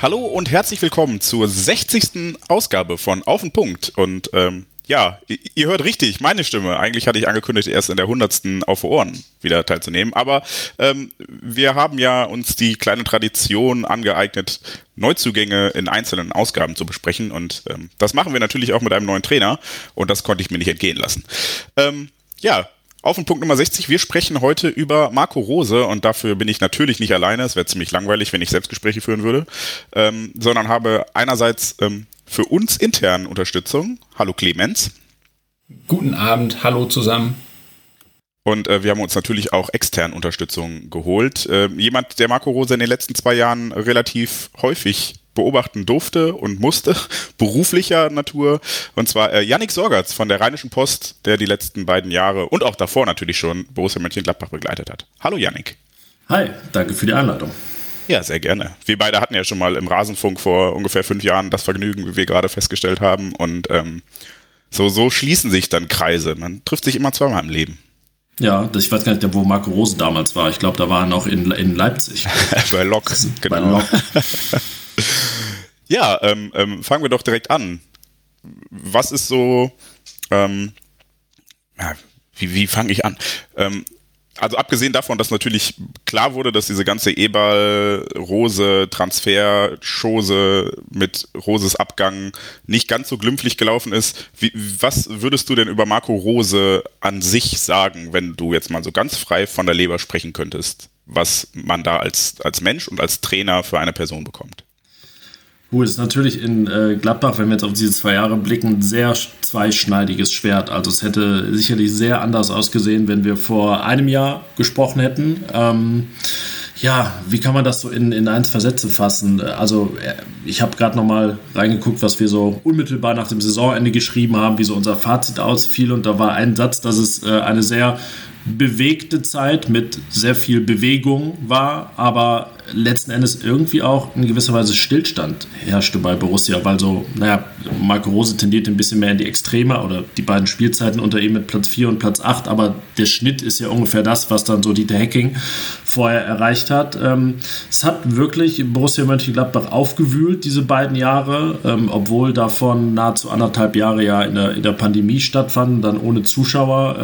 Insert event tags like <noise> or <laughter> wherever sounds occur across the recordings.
Hallo und herzlich willkommen zur 60. Ausgabe von Auf den Punkt. Und ähm, ja, ihr hört richtig, meine Stimme. Eigentlich hatte ich angekündigt, erst in der 100. Auf Ohren wieder teilzunehmen. Aber ähm, wir haben ja uns die kleine Tradition angeeignet, Neuzugänge in einzelnen Ausgaben zu besprechen. Und ähm, das machen wir natürlich auch mit einem neuen Trainer. Und das konnte ich mir nicht entgehen lassen. Ähm, ja, auf den Punkt Nummer 60. Wir sprechen heute über Marco Rose und dafür bin ich natürlich nicht alleine. Es wäre ziemlich langweilig, wenn ich Selbstgespräche führen würde, ähm, sondern habe einerseits ähm, für uns intern Unterstützung. Hallo Clemens. Guten Abend, hallo zusammen. Und äh, wir haben uns natürlich auch extern Unterstützung geholt. Äh, jemand, der Marco Rose in den letzten zwei Jahren relativ häufig beobachten durfte und musste, <laughs> beruflicher Natur. Und zwar äh, Yannick Sorgatz von der Rheinischen Post, der die letzten beiden Jahre und auch davor natürlich schon Borussia Mönchengladbach begleitet hat. Hallo Yannick. Hi, danke für die Einladung. Ja, sehr gerne. Wir beide hatten ja schon mal im Rasenfunk vor ungefähr fünf Jahren das Vergnügen, wie wir gerade festgestellt haben. Und ähm, so, so schließen sich dann Kreise. Man trifft sich immer zweimal im Leben. Ja, ich weiß gar nicht, wo Marco Rose damals war. Ich glaube, da war er noch in, in Leipzig. <laughs> Bei Lok, <laughs> genau. Bei Lok. Ja, ähm, ähm, fangen wir doch direkt an. Was ist so, ähm, ja, wie, wie fange ich an? Ähm, also abgesehen davon, dass natürlich klar wurde, dass diese ganze Eberl-Rose-Transfer-Chose mit Roses Abgang nicht ganz so glimpflich gelaufen ist, wie, was würdest du denn über Marco Rose an sich sagen, wenn du jetzt mal so ganz frei von der Leber sprechen könntest, was man da als, als Mensch und als Trainer für eine Person bekommt? Gut, ist natürlich in äh, Gladbach, wenn wir jetzt auf diese zwei Jahre blicken, ein sehr zweischneidiges Schwert. Also es hätte sicherlich sehr anders ausgesehen, wenn wir vor einem Jahr gesprochen hätten. Ähm, ja, wie kann man das so in, in eins Versätze fassen? Also äh, ich habe gerade nochmal reingeguckt, was wir so unmittelbar nach dem Saisonende geschrieben haben, wie so unser Fazit ausfiel. Und da war ein Satz, dass es äh, eine sehr bewegte Zeit mit sehr viel Bewegung war, aber letzten Endes irgendwie auch in gewisser Weise Stillstand herrschte bei Borussia, weil so, naja, Marco Rose tendiert ein bisschen mehr in die Extreme oder die beiden Spielzeiten unter ihm mit Platz 4 und Platz 8, aber der Schnitt ist ja ungefähr das, was dann so Dieter Hacking vorher erreicht hat. Ähm, es hat wirklich Borussia Mönchengladbach aufgewühlt, diese beiden Jahre, ähm, obwohl davon nahezu anderthalb Jahre ja in der, in der Pandemie stattfanden, dann ohne Zuschauer.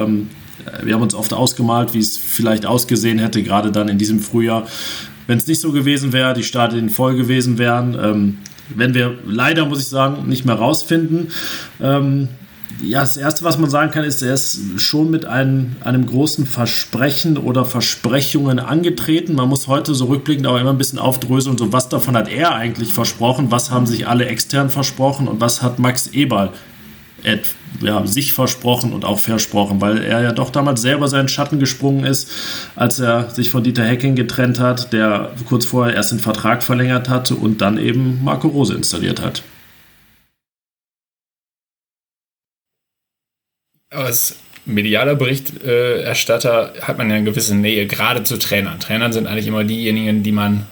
Ähm, wir haben uns oft ausgemalt, wie es vielleicht ausgesehen hätte, gerade dann in diesem Frühjahr, wenn es nicht so gewesen wäre, die Stadien voll gewesen wären. Ähm, wenn wir leider, muss ich sagen, nicht mehr rausfinden. Ähm, ja, das Erste, was man sagen kann, ist, er ist schon mit einem, einem großen Versprechen oder Versprechungen angetreten. Man muss heute so rückblickend aber immer ein bisschen aufdröseln, so was davon hat er eigentlich versprochen, was haben sich alle extern versprochen und was hat Max Eberl ja, sich versprochen und auch versprochen, weil er ja doch damals selber seinen Schatten gesprungen ist, als er sich von Dieter Hecking getrennt hat, der kurz vorher erst den Vertrag verlängert hatte und dann eben Marco Rose installiert hat. Als medialer Berichterstatter hat man ja eine gewisse Nähe, gerade zu Trainern. Trainern sind eigentlich immer diejenigen, die man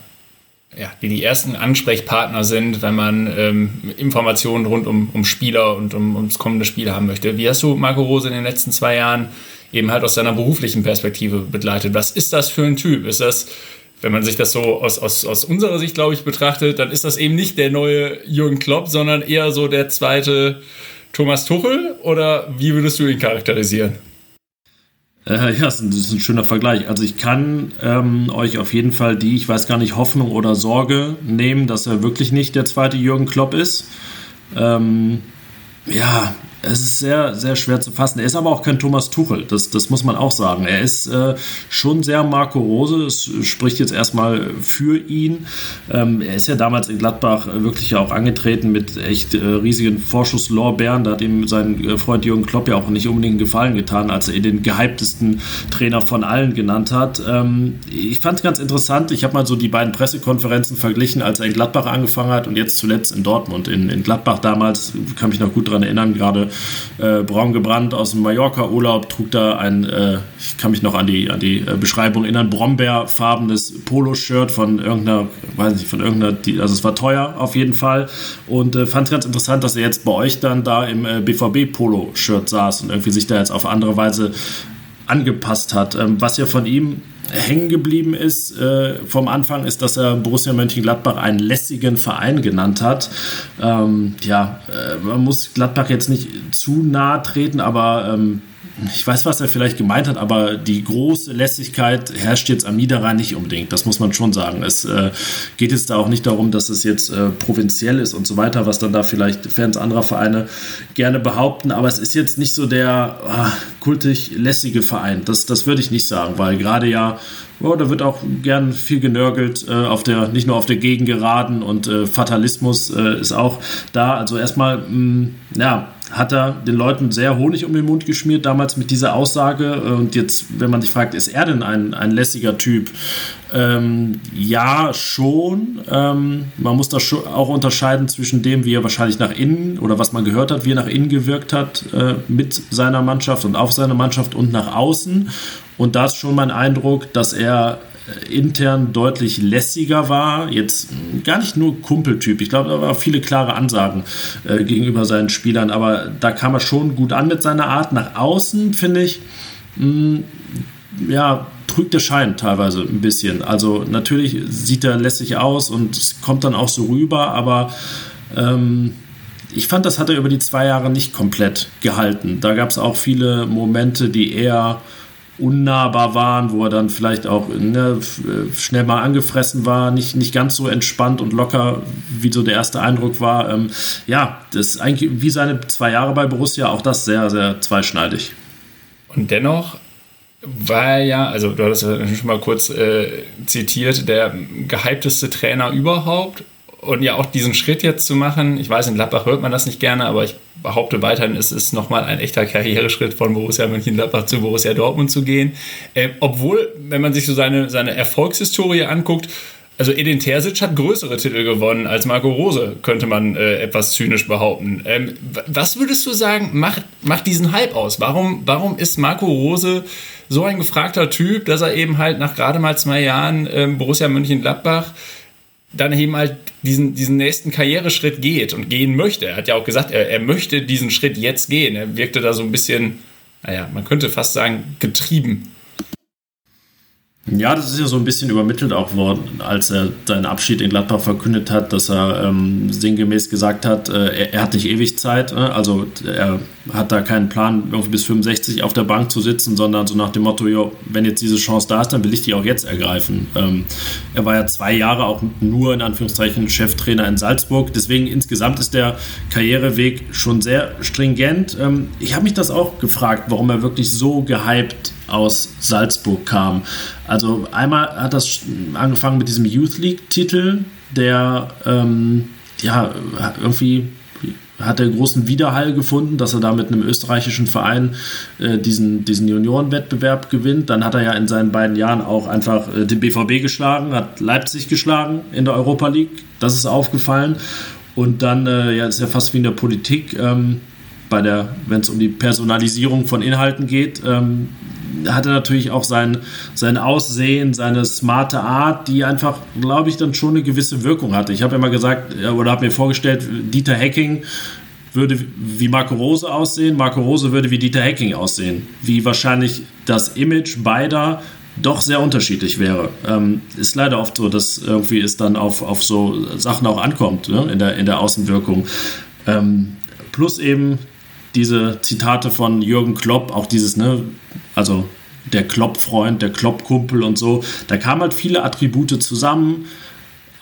ja, die die ersten Ansprechpartner sind, wenn man ähm, Informationen rund um, um Spieler und um, ums kommende Spiel haben möchte. Wie hast du Marco Rose in den letzten zwei Jahren eben halt aus seiner beruflichen Perspektive begleitet? Was ist das für ein Typ? Ist das, wenn man sich das so aus, aus, aus unserer Sicht, glaube ich, betrachtet, dann ist das eben nicht der neue Jürgen Klopp, sondern eher so der zweite Thomas Tuchel? Oder wie würdest du ihn charakterisieren? Äh, ja, das ist, ein, schöner Vergleich. Also ich kann ähm, euch auf jeden Fall die, ich weiß gar nicht, Hoffnung oder Sorge nehmen, dass er wirklich nicht der zweite Jürgen Klopp ist. Ähm, ja, es ist sehr, sehr schwer zu fassen. Er ist aber auch kein Thomas Tuchel, das, das muss man auch sagen. Er ist äh, schon sehr Marco Rose, es spricht jetzt erstmal für ihn. Ähm, er ist ja damals in Gladbach wirklich auch angetreten mit echt äh, riesigen Vorschusslorbeeren. Da hat ihm sein äh, Freund Jürgen Klopp ja auch nicht unbedingt einen Gefallen getan, als er ihn den gehyptesten Trainer von allen genannt hat. Ähm, ich fand es ganz interessant. Ich habe mal so die beiden Pressekonferenzen verglichen, als er in Gladbach angefangen hat und jetzt zuletzt in Dortmund. In, in Gladbach damals, kann mich noch gut daran erinnern, gerade äh, braun gebrannt aus dem Mallorca-Urlaub, trug da ein, äh, ich kann mich noch an die, an die äh, Beschreibung erinnern, Brombeerfarbenes Poloshirt von irgendeiner, weiß nicht, von irgendeiner, die, also es war teuer auf jeden Fall. Und äh, fand es ganz interessant, dass er jetzt bei euch dann da im äh, BVB-Polo-Shirt saß und irgendwie sich da jetzt auf andere Weise angepasst hat. Ähm, was ja von ihm hängen geblieben ist äh, vom Anfang, ist, dass er Borussia Mönchengladbach einen lässigen Verein genannt hat. Ähm, ja, äh, man muss Gladbach jetzt nicht zu nahe treten, aber ähm, ich weiß, was er vielleicht gemeint hat, aber die große Lässigkeit herrscht jetzt am Niederrhein nicht unbedingt. Das muss man schon sagen. Es äh, geht jetzt da auch nicht darum, dass es jetzt äh, provinziell ist und so weiter, was dann da vielleicht Fans anderer Vereine gerne behaupten. Aber es ist jetzt nicht so der ah, kultig lässige Verein. Das, das würde ich nicht sagen, weil gerade ja Oh, da wird auch gern viel genörgelt, äh, auf der, nicht nur auf der Gegengeraden und äh, Fatalismus äh, ist auch da. Also erstmal, mh, mm, ja, hat er den Leuten sehr Honig um den Mund geschmiert, damals mit dieser Aussage. Und jetzt, wenn man sich fragt, ist er denn ein, ein lässiger Typ? Ähm, ja, schon. Ähm, man muss da auch unterscheiden zwischen dem, wie er wahrscheinlich nach innen oder was man gehört hat, wie er nach innen gewirkt hat äh, mit seiner Mannschaft und auf seiner Mannschaft und nach außen. Und da ist schon mein Eindruck, dass er äh, intern deutlich lässiger war. Jetzt gar nicht nur Kumpeltyp. Ich glaube, da waren viele klare Ansagen äh, gegenüber seinen Spielern, aber da kam er schon gut an mit seiner Art. Nach außen, finde ich, mh, mm, ja, trügt der Schein teilweise ein bisschen. Also natürlich sieht er lässig aus und kommt dann auch so rüber, aber ähm, ich fand, das hat er über die zwei Jahre nicht komplett gehalten. Da gab es auch viele Momente, die eher unnahbar waren, wo er dann vielleicht auch ne, schnell mal angefressen war, nicht, nicht ganz so entspannt und locker, wie so der erste Eindruck war. Ähm, ja, das ist eigentlich wie seine zwei Jahre bei Borussia, auch das sehr, sehr zweischneidig. Und dennoch war er ja, also du hattest ja schon mal kurz äh, zitiert, der gehypteste Trainer überhaupt und ja auch diesen Schritt jetzt zu machen, ich weiß, in Gladbach hört man das nicht gerne, aber ich behaupte weiterhin, es ist nochmal ein echter Karriereschritt von Borussia Mönchengladbach zu Borussia Dortmund zu gehen. Äh, obwohl, wenn man sich so seine, seine Erfolgshistorie anguckt, also Edin Terzic hat größere Titel gewonnen als Marco Rose, könnte man äh, etwas zynisch behaupten. Ähm, was würdest du sagen, macht, macht diesen Hype aus? Warum, warum ist Marco Rose so ein gefragter Typ, dass er eben halt nach gerade mal zwei Jahren ähm, Borussia Mönchengladbach dann eben halt diesen, diesen nächsten Karriereschritt geht und gehen möchte. Er hat ja auch gesagt, er, er möchte diesen Schritt jetzt gehen. Er wirkte da so ein bisschen, naja, man könnte fast sagen, getrieben. Ja, das ist ja so ein bisschen übermittelt auch worden, als er seinen Abschied in Gladbach verkündet hat, dass er ähm, sinngemäß gesagt hat, äh, er, er, hat nicht ewig Zeit, äh, also er hat da keinen Plan, irgendwie bis 65 auf der Bank zu sitzen, sondern so nach dem Motto, jo, wenn jetzt diese Chance da ist, dann will ich die auch jetzt ergreifen. Ähm, er war ja zwei Jahre auch nur in Anführungszeichen Cheftrainer in Salzburg, deswegen insgesamt ist der Karriereweg schon sehr stringent. Ähm, ich habe mich das auch gefragt, warum er wirklich so gehypt aus Salzburg kam. Also einmal hat das angefangen mit diesem Youth League-Titel, der ähm, ja irgendwie hat er großen Widerhall gefunden, dass er da mit einem österreichischen Verein äh, diesen, diesen Juniorenwettbewerb gewinnt. Dann hat er ja in seinen beiden Jahren auch einfach äh, den BVB geschlagen, hat Leipzig geschlagen in der Europa League. Das ist aufgefallen. Und dann, äh, ja, ist ja fast wie in der Politik, ähm, wenn es um die Personalisierung von Inhalten geht, ähm, hat er natürlich auch sein, sein Aussehen, seine smarte Art, die einfach, glaube ich, dann schon eine gewisse Wirkung hatte. Ich habe immer gesagt, oder habe mir vorgestellt, Dieter Hecking würde wie Marco Rose aussehen, Marco Rose würde wie Dieter Hecking aussehen. Wie wahrscheinlich das Image beider doch sehr unterschiedlich wäre. Ähm, ist leider oft so, dass irgendwie es dann auf, auf so Sachen auch ankommt ne? in, der, in der Außenwirkung. Ähm, plus eben diese Zitate von Jürgen Klopp, auch dieses, ne, also der Klopp-Freund, der Klopp-Kumpel und so, da kamen halt viele Attribute zusammen.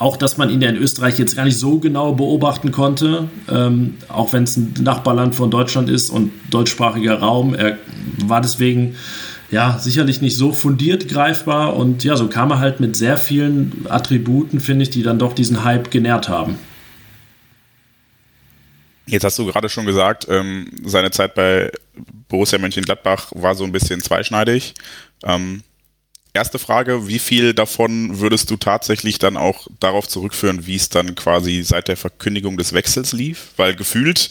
auch, dass man ihn ja in Österreich jetzt gar nicht so genau beobachten konnte, ähm, auch wenn es ein Nachbarland von Deutschland ist und deutschsprachiger Raum. Er war deswegen ja sicherlich nicht so fundiert greifbar und ja, so kam er halt mit sehr vielen Attributen, finde ich, die dann doch diesen Hype genährt haben. Jetzt hast du gerade schon gesagt, ähm, seine Zeit bei Borussia Mönchengladbach war so ein bisschen zweischneidig. Ähm, erste Frage, wie viel davon würdest du tatsächlich dann auch darauf zurückführen, wie es dann quasi seit der Verkündigung des Wechsels lief? Weil gefühlt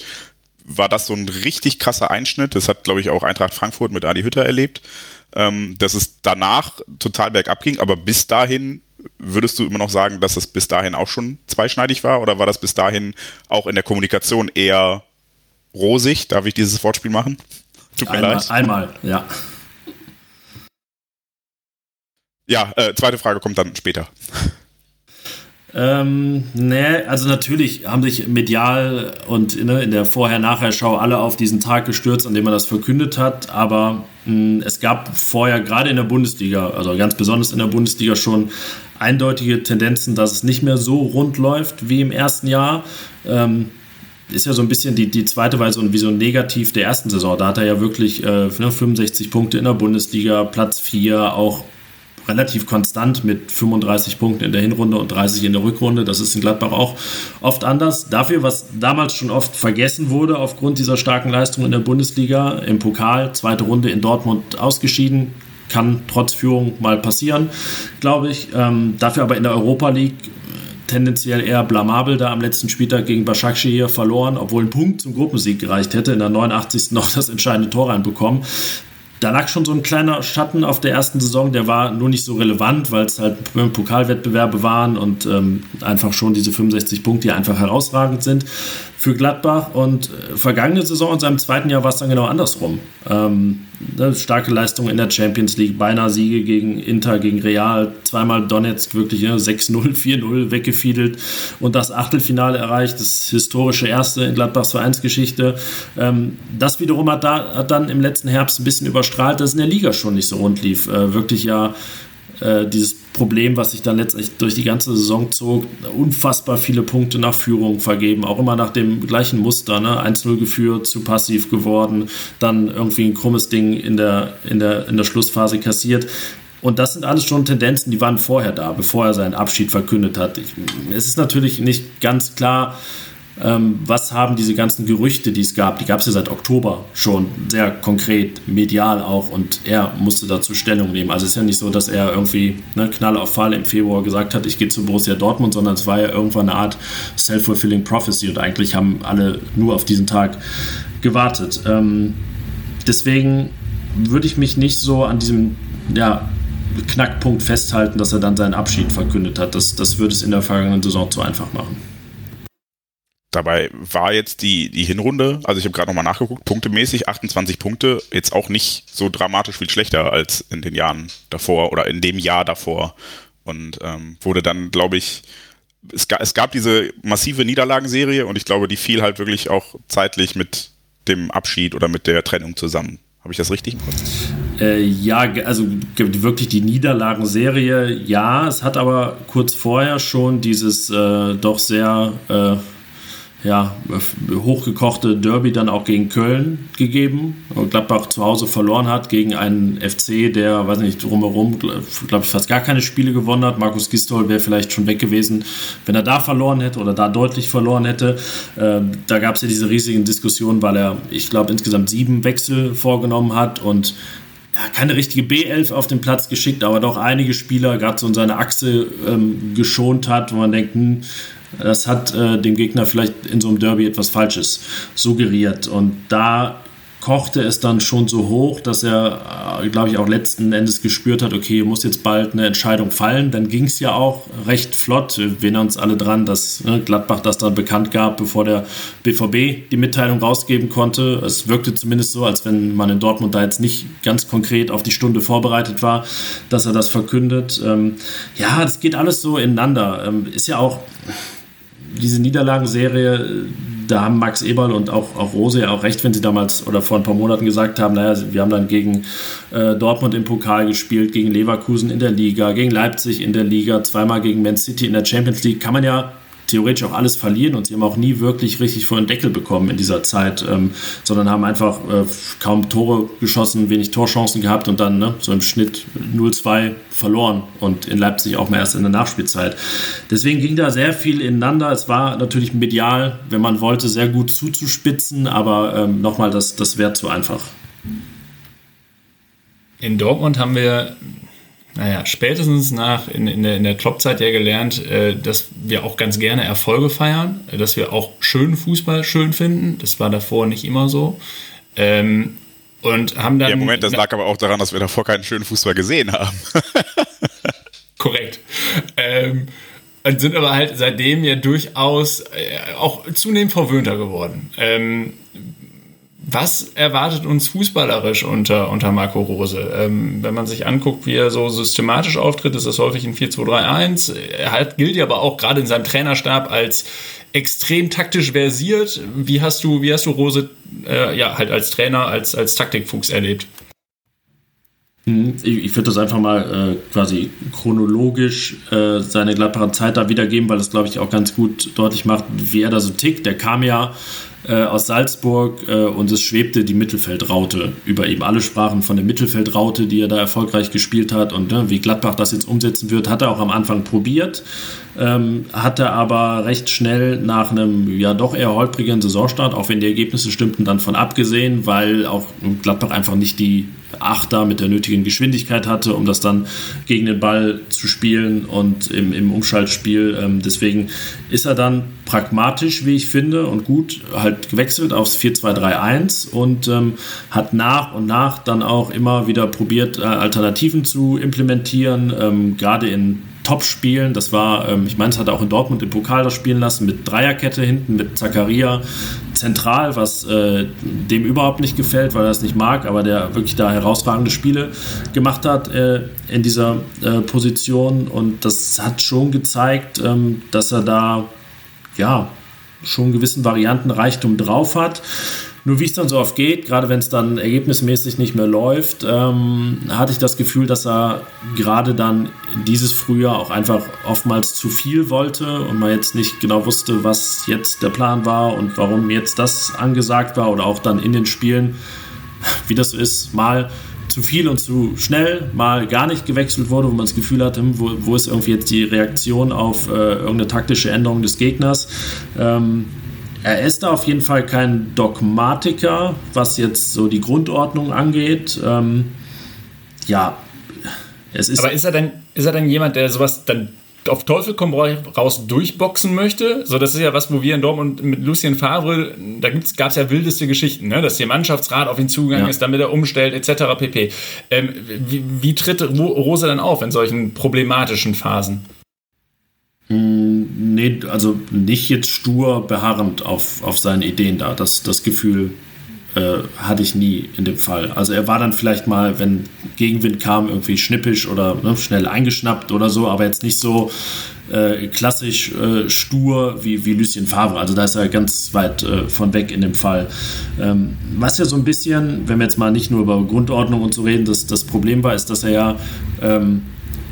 war das so ein richtig krasser Einschnitt. Das hat, glaube ich, auch Eintracht Frankfurt mit Adi Hütter erlebt, ähm, dass es danach total bergab ging, aber bis dahin würdest du immer noch sagen, dass es bis dahin auch schon zweischneidig war oder war das bis dahin auch in der Kommunikation eher rosig? Darf ich dieses Wortspiel machen? Tut mir einmal, leid. Einmal, ja. Ja, äh, zweite Frage kommt dann später. Ähm, ne, also natürlich haben sich medial und ne, in der Vorher-Nachher-Schau alle auf diesen Tag gestürzt, an dem man das verkündet hat. Aber mh, hm, es gab vorher gerade in der Bundesliga, also ganz besonders in der Bundesliga schon eindeutige Tendenzen, dass es nicht mehr so rund läuft wie im ersten Jahr. Ähm, ist ja so ein bisschen die, die zweite Weise und wie so ein Negativ der ersten Saison. Da hat er ja wirklich äh, 65 ne, Punkte in der Bundesliga, Platz 4, auch relativ konstant mit 35 Punkten in der Hinrunde und 30 in der Rückrunde. Das ist in Gladbach auch oft anders. Dafür, was damals schon oft vergessen wurde aufgrund dieser starken Leistung in der Bundesliga, im Pokal, zweite Runde in Dortmund ausgeschieden, kann trotz Führung mal passieren, glaube ich. Ähm, dafür aber in der Europa League tendenziell eher blamabel da am letzten Spieltag gegen Başakşehir hier verloren, obwohl ein Punkt zum Gruppensieg gereicht hätte, in der 89. <laughs> noch das entscheidende Tor reinbekommen da lag schon so ein kleiner Schatten auf der ersten Saison, der war nur nicht so relevant, weil es halt Pokalwettbewerbe waren und ähm, einfach schon diese 65 Punkte, einfach herausragend sind für Gladbach. Und äh, vergangene Saison in seinem zweiten Jahr war es dann genau andersrum. Ähm, ne, starke Leistung in der Champions League, beinahe Siege gegen Inter, gegen Real, zweimal Donetsk wirklich ne, 6-0, 4-0 weggefiedelt und das Achtelfinale erreicht, das historische erste in Gladbachs Vereinsgeschichte. Ähm, das wiederum hat, da, hat dann im letzten Herbst ein bisschen überstrahlt, dass es in der Liga schon nicht so rund lief. Äh, wirklich ja äh, dieses Problem, was sich dann letztlich durch die ganze Saison zog, unfassbar viele Punkte nach Führung vergeben, auch immer nach dem gleichen Muster, ne? 1-0 geführt, zu passiv geworden, dann irgendwie ein krummes Ding in der, in der, in der Schlussphase kassiert. Und das sind alles schon Tendenzen, die waren vorher da, bevor er seinen Abschied verkündet hat. Ich, es ist natürlich nicht ganz klar, ähm, was haben diese ganzen Gerüchte, die es gab, die gab es ja seit Oktober schon sehr konkret, medial auch und er musste dazu Stellung nehmen. Also es ist ja nicht so, dass er irgendwie ne, Knall auf Fall im Februar gesagt hat, ich gehe zu Borussia Dortmund, sondern es war ja irgendwann eine Art self-fulfilling prophecy und eigentlich haben alle nur auf diesen Tag gewartet. Ähm, deswegen würde ich mich nicht so an diesem ja, Knackpunkt festhalten, dass er dann seinen Abschied verkündet hat. Das, das würde es in der vergangenen Saison zu einfach machen. Dabei war jetzt die, die Hinrunde, also ich habe gerade nochmal nachgeguckt, punktemäßig 28 Punkte, jetzt auch nicht so dramatisch viel schlechter als in den Jahren davor oder in dem Jahr davor. Und ähm, wurde dann, glaube ich, es, ga, es gab diese massive Niederlagenserie und ich glaube, die fiel halt wirklich auch zeitlich mit dem Abschied oder mit der Trennung zusammen. Habe ich das richtig? Äh, ja, also wirklich die Niederlagenserie, ja. Es hat aber kurz vorher schon dieses äh, doch sehr äh, ja, hochgekochte Derby dann auch gegen Köln gegeben. Und Gladbach zu Hause verloren hat gegen einen FC, der, weiß nicht, drumherum, glaube ich, fast gar keine Spiele gewonnen hat. Markus Gistol wäre vielleicht schon weg gewesen, wenn er da verloren hätte oder da deutlich verloren hätte. Äh, da gab es ja diese riesigen Diskussionen, weil er, ich glaube, insgesamt sieben Wechsel vorgenommen hat und keine richtige B11 auf den Platz geschickt, aber doch einige Spieler gerade so in seine Achse ähm, geschont hat, wo man denkt, hm, das hat äh, dem Gegner vielleicht in so einem Derby etwas Falsches suggeriert. Und da kochte es dann schon so hoch, dass er, äh, glaube ich, auch letzten Endes gespürt hat, okay, muss jetzt bald eine Entscheidung fallen. Dann ging es ja auch recht flott. Wir erinnern uns alle dran, dass ne, Gladbach das dann bekannt gab, bevor der BVB die Mitteilung rausgeben konnte. Es wirkte zumindest so, als wenn man in Dortmund da jetzt nicht ganz konkret auf die Stunde vorbereitet war, dass er das verkündet. Ähm, ja, das geht alles so ineinander. Ähm, ist ja auch diese Niederlagenserie, da haben Max Eberl und auch, auch Rose ja auch recht, wenn sie damals oder vor ein paar Monaten gesagt haben, naja, wir haben dann gegen äh, Dortmund im Pokal gespielt, gegen Leverkusen in der Liga, gegen Leipzig in der Liga, zweimal gegen Man City in der Champions League. Kann man ja theoretisch auch alles verlieren und sie haben auch nie wirklich richtig vor den Deckel bekommen in dieser Zeit, ähm, sondern haben einfach äh, kaum Tore geschossen, wenig Torchancen gehabt und dann ne, so im Schnitt 0-2 verloren und in Leipzig auch mal erst in der Nachspielzeit. Deswegen ging da sehr viel ineinander. Es war natürlich medial, wenn man wollte, sehr gut zuzuspitzen, aber ähm, nochmal, das, das wäre zu einfach. In Dortmund haben wir naja, spätestens nach in, in der, in der Kloppzeit ja gelernt, äh, dass wir auch ganz gerne Erfolge feiern, dass wir auch schönen Fußball schön finden. Das war davor nicht immer so. Ähm, und haben dann. Ja, Moment, das lag aber auch daran, dass wir davor keinen schönen Fußball gesehen haben. <laughs> korrekt. Ähm, und sind aber halt seitdem ja durchaus äh, auch zunehmend verwöhnter geworden. Ähm, was erwartet uns fußballerisch unter, unter Marco Rose? Ähm, wenn man sich anguckt, wie er so systematisch auftritt, ist das häufig ein 4-2-3-1. Er halt, gilt ja aber auch gerade in seinem Trainerstab als extrem taktisch versiert. Wie hast du, wie hast du Rose äh, ja, halt als Trainer, als, als Taktikfuchs erlebt? Hm, ich, ich würde das einfach mal äh, quasi chronologisch äh, seine Gladbacher Zeit da wiedergeben, weil das, glaube ich, auch ganz gut deutlich macht, wie er da so tickt. Der kam ja äh, aus Salzburg äh, und es schwebte die Mittelfeldraute über ihm. Alle sprachen von der Mittelfeldraute, die er da erfolgreich gespielt hat und ne, wie Gladbach das jetzt umsetzen wird, hat er auch am Anfang probiert, ähm, hatte aber recht schnell nach einem ja doch eher holprigen Saisonstart, auch wenn die Ergebnisse stimmten, dann von abgesehen, weil auch Gladbach einfach nicht die Achter mit der nötigen Geschwindigkeit hatte, um das dann gegen den Ball zu spielen und im, im Umschaltspiel. Ähm, deswegen ist er dann pragmatisch, wie ich finde, und gut halt gewechselt aufs 4-2-3-1 und ähm, hat nach und nach dann auch immer wieder probiert, äh, Alternativen zu implementieren, ähm, gerade in Top-Spielen. Das war, ähm, ich meine, es hat auch in Dortmund im Pokal das spielen lassen mit Dreierkette hinten, mit Zakaria zentral, was äh, dem überhaupt nicht gefällt, weil er es nicht mag, aber der wirklich da herausragende Spiele gemacht hat äh, in dieser äh, Position. Und das hat schon gezeigt, ähm, dass er da ja schon einen gewissen Variantenreichtum drauf hat. Nur wie es dann so oft geht, gerade wenn es dann ergebnismäßig nicht mehr läuft, ähm, hatte ich das Gefühl, dass er gerade dann dieses Frühjahr auch einfach oftmals zu viel wollte und man jetzt nicht genau wusste, was jetzt der Plan war und warum jetzt das angesagt war oder auch dann in den Spielen, wie das so ist, mal zu viel und zu schnell, mal gar nicht gewechselt wurde, wo man das Gefühl hatte, hm, wo, wo ist irgendwie jetzt die Reaktion auf äh, irgendeine taktische Änderung des Gegners. Ähm, er ist da auf jeden Fall kein Dogmatiker, was jetzt so die Grundordnung angeht. Ähm, ja, es ist. Aber ist er denn, ist er denn jemand, der sowas dann auf Teufel komm raus durchboxen möchte? So, das ist ja was, wo wir in Dortmund mit Lucien Favre, da gab es ja wildeste Geschichten, ne? dass der Mannschaftsrat auf ihn zugegangen ja. ist, damit er umstellt, etc. pp. Ähm, wie, wie tritt Rose dann auf in solchen problematischen Phasen? Hm, nee, also nicht jetzt stur beharrend auf, auf seine Ideen da. Das, das Gefühl äh, hatte ich nie in dem Fall. Also er war dann vielleicht mal, wenn Gegenwind kam, irgendwie schnippisch oder ne, schnell eingeschnappt oder so, aber jetzt nicht so äh, klassisch äh, stur wie, wie Lucien Favre. Also da ist er ganz weit äh, von weg in dem Fall. Ähm, was ja so ein bisschen, wenn wir jetzt mal nicht nur über Grundordnung und so reden, das, das Problem war, ist, dass er ja ähm,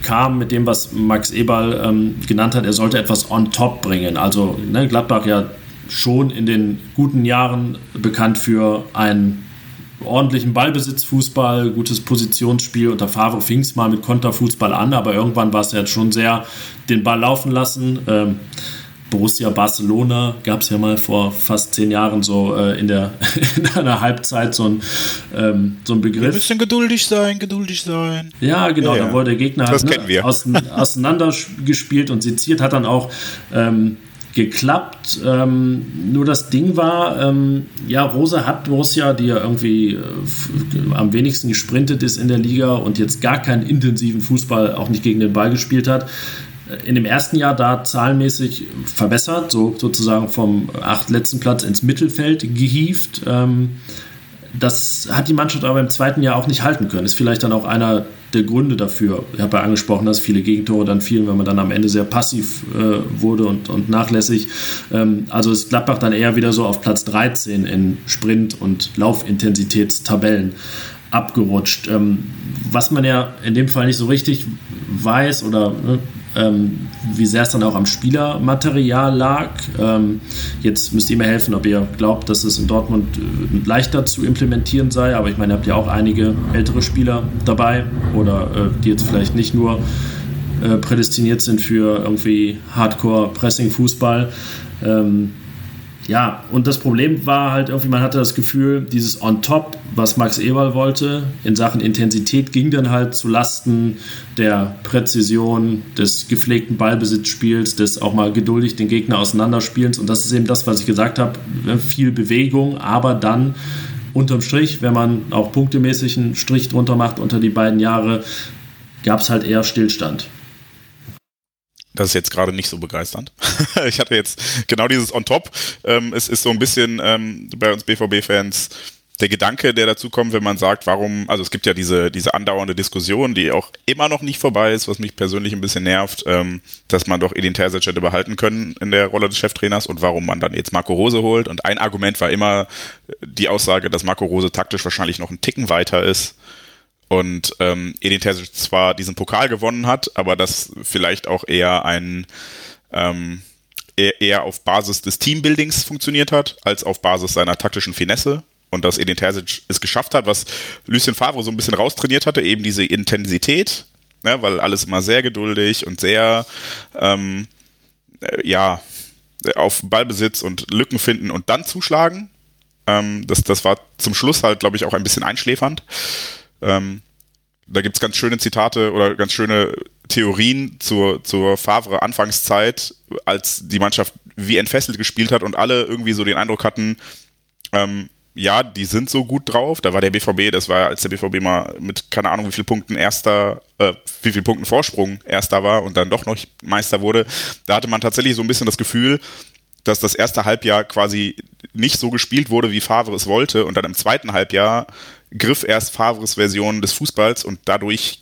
kam mit dem, was Max Eberl ähm, genannt hat, er sollte etwas on top bringen. Also ne, Gladbach ja schon in den guten Jahren bekannt für einen ordentlichen Ballbesitzfußball, gutes Positionsspiel. Unter Favre fing es mal mit Konterfußball an, aber irgendwann war es jetzt schon sehr den Ball laufen lassen. Ähm, Borussia Barcelona gab es ja mal vor fast zehn Jahren so äh, in, der, <laughs> in einer Halbzeit so ein, ähm, so ein Begriff. Ein bisschen geduldig sein, geduldig sein. Ja, genau, ja, ja. da wurde der Gegner halt, ne, auseinandergespielt und seziert, hat dann auch ähm, geklappt. Ähm, nur das Ding war, ähm, ja, Rosa hat Borussia, die ja irgendwie äh, am wenigsten gesprintet ist in der Liga und jetzt gar keinen intensiven Fußball auch nicht gegen den Ball gespielt hat, in dem ersten Jahr da zahlenmäßig verbessert, so sozusagen vom acht letzten Platz ins Mittelfeld gehievt. Ähm, das hat die Mannschaft aber im zweiten Jahr auch nicht halten können. Ist vielleicht dann auch einer der Gründe dafür. Ich habe ja angesprochen, dass viele Gegentore dann fielen, wenn man dann am Ende sehr passiv äh, wurde und, und nachlässig. Ähm, also ist Gladbach dann eher wieder so auf Platz 13 in Sprint- und Laufintensitätstabellen abgerutscht. Ähm, was man ja in dem Fall nicht so richtig weiß oder ne, ähm, wie sehr es dann auch am Spielermaterial lag. Ähm, jetzt müsst ihr mir helfen, ob ihr glaubt, dass es in Dortmund äh, leichter zu implementieren sei. Aber ich meine, ihr habt ja auch einige ältere Spieler dabei oder äh, die jetzt vielleicht nicht nur äh, prädestiniert sind für irgendwie Hardcore-Pressing-Fußball. Ähm, ja, und das Problem war halt irgendwie, man hatte das Gefühl, dieses On Top, was Max Eberl wollte, in Sachen Intensität ging dann halt zu Lasten der Präzision, des gepflegten Ballbesitzspiels, des auch mal geduldig den Gegner auseinanderspielens. Und das ist eben das, was ich gesagt habe, ne, viel Bewegung, aber dann unterm Strich, wenn man auch punktemäßig einen Strich drunter macht unter die beiden Jahre, gab es halt eher Stillstand. Das ist jetzt gerade nicht so begeisternd. <laughs> ich hatte jetzt genau dieses on top. Ähm, es ist so ein bisschen ähm, bei uns BVB-Fans der Gedanke, der dazu kommt, wenn man sagt, warum, also es gibt ja diese, diese andauernde Diskussion, die auch immer noch nicht vorbei ist, was mich persönlich ein bisschen nervt, ähm, dass man doch Edin Terzic hätte behalten können in der Rolle des Cheftrainers und warum man dann jetzt Marco Rose holt. Und ein Argument war immer die Aussage, dass Marco Rose taktisch wahrscheinlich noch einen Ticken weiter ist und ähm, Edin Terzic zwar diesen Pokal gewonnen hat, aber das vielleicht auch eher ein ähm, eher, eher auf Basis des Teambuildings funktioniert hat, als auf Basis seiner taktischen Finesse. Und dass Edin Terzic es geschafft hat, was Lucien Favre so ein bisschen raustrainiert hatte, eben diese Intensität, ne, weil alles immer sehr geduldig und sehr, ähm, äh, ja, auf Ballbesitz und Lücken finden und dann zuschlagen. Ähm, das, das war zum Schluss halt, glaube ich, auch ein bisschen einschläfernd. Ähm, da gibt's ganz schöne Zitate oder ganz schöne Theorien zur, zur Favre Anfangszeit, als die Mannschaft wie entfesselt gespielt hat und alle irgendwie so den Eindruck hatten, ähm, ja, die sind so gut drauf. Da war der BVB, das war, als der BVB mal mit keine Ahnung wie viel Punkten erster, äh, wie viel Punkten Vorsprung erster war und dann doch noch Meister wurde. Da hatte man tatsächlich so ein bisschen das Gefühl, dass das erste Halbjahr quasi nicht so gespielt wurde, wie Favre es wollte und dann im zweiten Halbjahr griff erst Favres Version des Fußballs und dadurch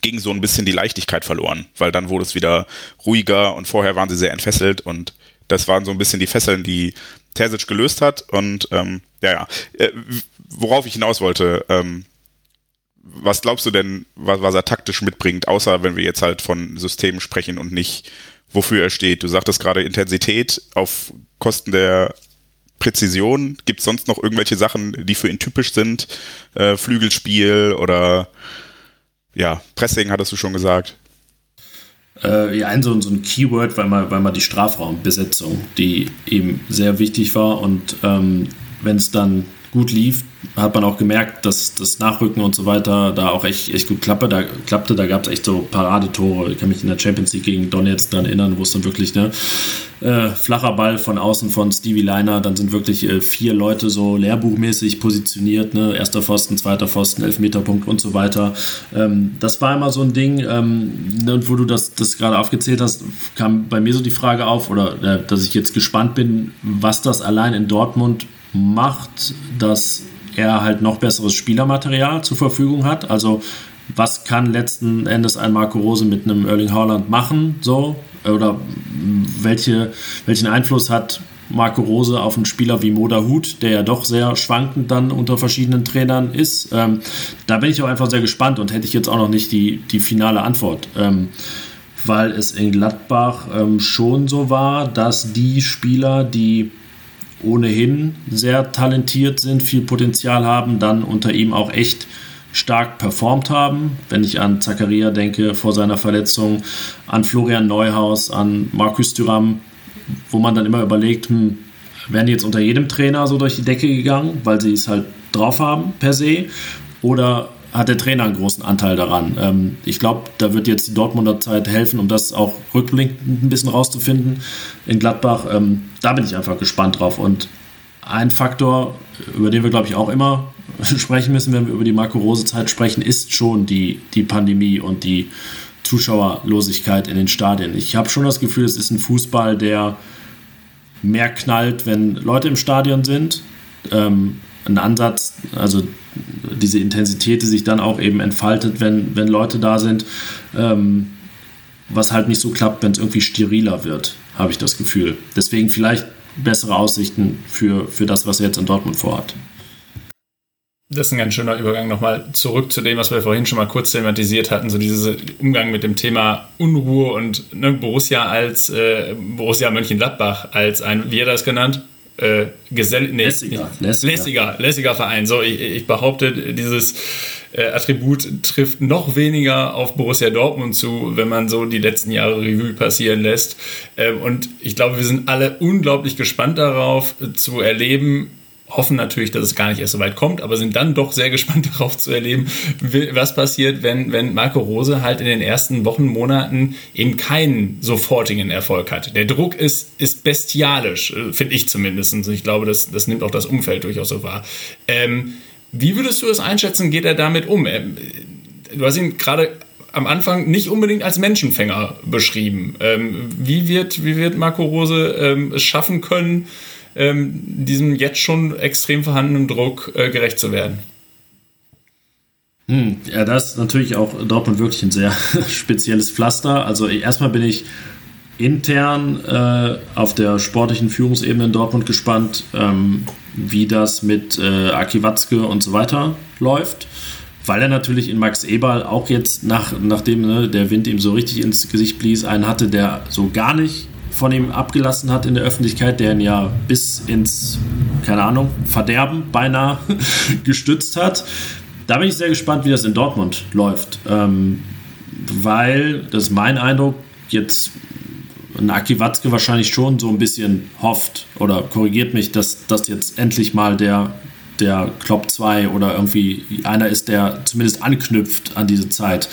ging so ein bisschen die Leichtigkeit verloren, weil dann wurde es wieder ruhiger und vorher waren sie sehr entfesselt und das waren so ein bisschen die Fesseln, die Terzic gelöst hat und ähm, ja, ja. Äh, worauf ich hinaus wollte, ähm, was glaubst du denn, was, was er taktisch mitbringt, außer wenn wir jetzt halt von Systemen sprechen und nicht, wofür er steht? Du sagtest gerade Intensität auf Kosten der Präzision? Gibt es sonst noch irgendwelche Sachen, die für ihn typisch sind? Äh, Flügelspiel oder ja, Pressing hattest du schon gesagt. Äh, ja, ein so, so ein Keyword, weil man, weil man die Strafraumbesetzung, die eben sehr wichtig war und ähm, wenn es dann gut lief, hat man auch gemerkt, dass das Nachrücken und so weiter da auch echt, echt gut klappe, da, klappte. Da gab es echt so Paradetore. Ich kann mich in der Champions League gegen Donetsk dann erinnern, wo es dann wirklich ne, äh, flacher Ball von außen von Stevie Liner, dann sind wirklich äh, vier Leute so lehrbuchmäßig positioniert, ne? erster Pfosten, zweiter Pfosten, Elfmeterpunkt und so weiter. Ähm, das war immer so ein Ding. Ähm, ne, wo du das, das gerade aufgezählt hast, kam bei mir so die Frage auf, oder äh, dass ich jetzt gespannt bin, was das allein in Dortmund macht, dass er halt noch besseres Spielermaterial zur Verfügung hat. Also was kann letzten Endes ein Marco Rose mit einem Erling Haaland machen, so oder welche, welchen Einfluss hat Marco Rose auf einen Spieler wie Moda Hut, der ja doch sehr schwankend dann unter verschiedenen Trainern ist. Ähm, da bin ich auch einfach sehr gespannt und hätte ich jetzt auch noch nicht die, die finale Antwort. Ähm, weil es in Gladbach ähm, schon so war, dass die Spieler, die ohnehin sehr talentiert sind, viel Potenzial haben, dann unter ihm auch echt stark performt haben. Wenn ich an Zakaria denke vor seiner Verletzung, an Florian Neuhaus, an Markus Thuram, wo man dann immer überlegt, hm, werden die jetzt unter jedem Trainer so durch die Decke gegangen, weil sie es halt drauf haben per se? Oder hat der Trainer einen großen Anteil daran. Ähm, ich glaube, da wird jetzt die Dortmunder Zeit helfen, um das auch rückblickend ein bisschen rauszufinden in Gladbach. Ähm, da bin ich einfach gespannt drauf. Und ein Faktor, über den wir, glaube ich, auch immer <laughs> sprechen müssen, wenn wir über die Marco-Rose-Zeit sprechen, ist schon die, die Pandemie und die Zuschauerlosigkeit in den Stadien. Ich habe schon das Gefühl, es ist ein Fußball, der mehr knallt, wenn Leute im Stadion sind. Ähm, ein Ansatz, also diese Intensität, die sich dann auch eben entfaltet, wenn, wenn Leute da sind, ähm, was halt nicht so klappt, wenn es irgendwie steriler wird, habe ich das Gefühl. Deswegen vielleicht bessere Aussichten für, für das, was er jetzt in Dortmund vorhat. Das ist ein ganz schöner Übergang nochmal zurück zu dem, was wir vorhin schon mal kurz thematisiert hatten, so dieser Umgang mit dem Thema Unruhe und ne, Borussia als äh, Borussia Mönchengladbach als ein, wie er das genannt? Äh, Gesell nee, lässiger, lässiger. lässiger, lässiger Verein. So, ich, ich behaupte, dieses äh, Attribut trifft noch weniger auf Borussia Dortmund zu, wenn man so die letzten Jahre Revue passieren lässt. Ähm, und ich glaube, wir sind alle unglaublich gespannt darauf äh, zu erleben, hoffen natürlich, dass es gar nicht erst so weit kommt, aber sind dann doch sehr <laughs> gespannt darauf zu erleben, was passiert, wenn, wenn Marco Rose halt in den ersten Wochen, Monaten eben keinen sofortigen Erfolg hat. Der Druck ist, ist bestialisch, äh, finde ich zumindest. Und ich glaube, das, das nimmt auch das Umfeld durchaus so wahr. Ähm, wie würdest du es einschätzen, geht er damit um? Ähm, du hast ihn gerade am Anfang nicht unbedingt als Menschenfänger beschrieben. Ähm, wie, wird, wie wird Marco Rose ähm, es schaffen können, ähm, diesem jetzt schon extrem vorhandenen Druck äh, gerecht zu werden. Hm, ja, das ist natürlich auch Dortmund wirklich ein sehr <laughs> spezielles Pflaster. Also erstmal bin ich intern äh, auf der sportlichen Führungsebene in Dortmund gespannt, ähm, wie das mit äh, Aki Watzke und so weiter läuft. Weil er natürlich in Max Eberl auch jetzt, nach, nachdem ne, der Wind ihm so richtig ins Gesicht blies, einen hatte, der so gar nicht von ihm abgelassen hat in der Öffentlichkeit, der ihn ja bis ins, keine Ahnung, Verderben beinahe <laughs> gestützt hat. Da bin ich sehr gespannt, wie das in Dortmund läuft. Ähm, weil, das ist mein Eindruck, jetzt Aki Watzke wahrscheinlich schon so ein bisschen hofft oder korrigiert mich, dass das jetzt endlich mal der, der Klopp 2 oder irgendwie einer ist, der zumindest anknüpft an diese Zeit.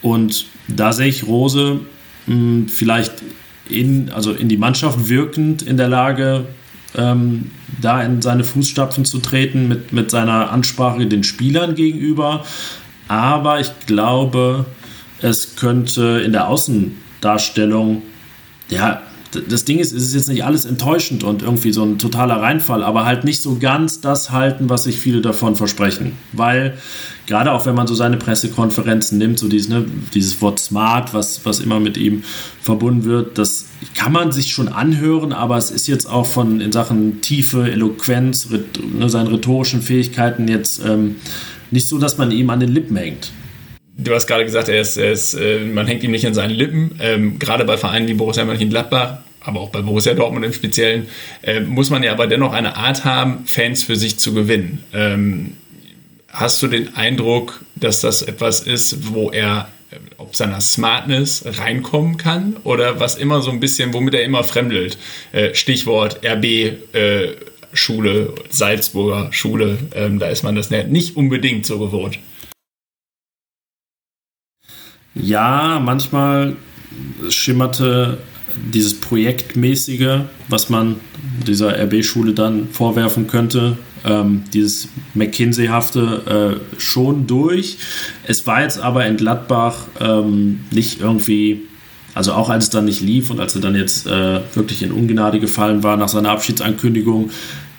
Und da sehe ich Rose mh, hm, vielleicht in, also in die Mannschaft wirkend in der Lage, ähm, da in seine Fußstapfen zu treten mit, mit seiner Ansprache den Spielern gegenüber. Aber ich glaube, es könnte in der Außendarstellung, ja, das Ding ist, es ist jetzt nicht alles enttäuschend und irgendwie so ein totaler Reinfall, aber halt nicht so ganz das halten, was sich viele davon versprechen. Weil gerade auch wenn man so seine Pressekonferenzen nimmt, so dieses, ne, dieses Wort smart, was, was immer mit ihm verbunden wird, das kann man sich schon anhören, aber es ist jetzt auch von in Sachen Tiefe, Eloquenz, ne, seinen rhetorischen Fähigkeiten jetzt ähm, nicht so, dass man ihm an den Lippen hängt. Du hast gerade gesagt, er ist, er ist, äh, man hängt ihm nicht an seinen Lippen. Ähm, gerade bei Vereinen wie Borussia Mönchengladbach, aber auch bei Borussia Dortmund im Speziellen, äh, muss man ja aber dennoch eine Art haben, Fans für sich zu gewinnen. Ähm, hast du den Eindruck, dass das etwas ist, wo er äh, ob seiner Smartness reinkommen kann oder was immer so ein bisschen, womit er immer fremdelt. Äh, Stichwort RB äh, Schule, Salzburger Schule, ähm, da ist man das nicht unbedingt so gewohnt. Ja, manchmal schimmerte dieses Projektmäßige, was man dieser RB-Schule dann vorwerfen könnte, ähm, dieses McKinsey-hafte äh, schon durch. Es war jetzt aber in Gladbach ähm, nicht irgendwie, also auch als es dann nicht lief und als er dann jetzt äh, wirklich in Ungnade gefallen war nach seiner Abschiedsankündigung,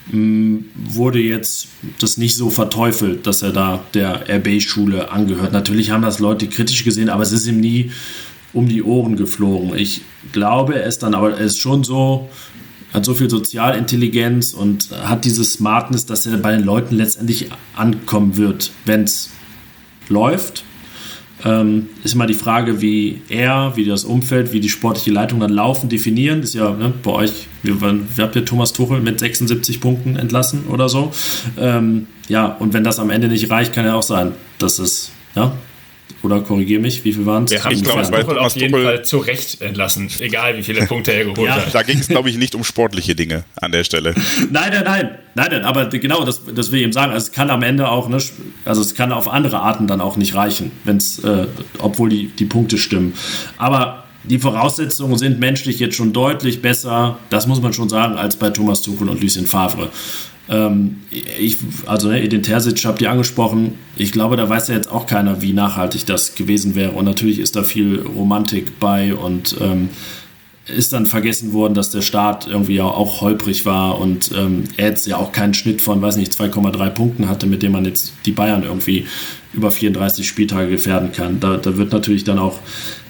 wurde jetzt das nicht so verteufelt, dass er da der RB-Schule angehört. Natürlich haben das Leute kritisch gesehen, aber es ist ihm nie um die Ohren geflogen. Ich glaube, er ist dann aber er ist schon so, hat so viel Sozialintelligenz und hat diese Smartness, dass er bei den Leuten letztendlich ankommen wird, wenn es läuft. Ähm, ist immer die Frage, wie er, wie das Umfeld, wie die sportliche Leitung dann laufen, definieren. Ist ja ne, bei euch, wir, wir habt ja Thomas Tuchel mit 76 Punkten entlassen oder so. Ähm, ja, und wenn das am Ende nicht reicht, kann ja auch sein, dass es ja, oder korrigiere mich, wie viel waren es? Wir haben glaube, Tuchel auf jeden Tuchel Fall zu Recht entlassen, egal wie viele Punkte er geholt ja. hat. Da ging es, glaube ich, nicht um sportliche Dinge an der Stelle. <laughs> Nein, nein, nein, nein, nein aber genau, das, das will ich eben sagen. Also es kann am Ende auch, ne, also es kann auf andere Arten dann auch nicht reichen, wenn's, äh, obwohl die, die Punkte stimmen. Aber die Voraussetzungen sind menschlich jetzt schon deutlich besser, das muss man schon sagen, als bei Thomas Tuchel und Lucien Favre. Ähm, ich, also ne, Edin Terzic habt ihr angesprochen. Ich glaube, da weiß ja jetzt auch keiner, wie nachhaltig das gewesen wäre. Und natürlich ist da viel Romantik bei und ähm, ist dann vergessen worden, dass der Start irgendwie auch holprig war und ähm, er jetzt ja auch keinen Schnitt von, weiß nicht, 2,3 Punkten hatte, mit dem man jetzt die Bayern irgendwie über 34 Spieltage gefährden kann. Da, da wird natürlich dann auch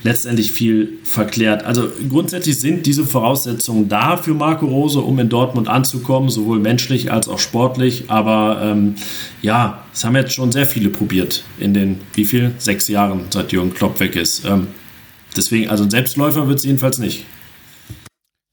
letztendlich viel verklärt. Also grundsätzlich sind diese Voraussetzungen da für Marco Rose, um in Dortmund anzukommen, sowohl menschlich als auch sportlich. Aber ähm, ja, es haben jetzt schon sehr viele probiert in den, wie viel? Sechs Jahren, seit Jürgen Klopp weg ist. Ähm, deswegen, also ein Selbstläufer wird es jedenfalls nicht.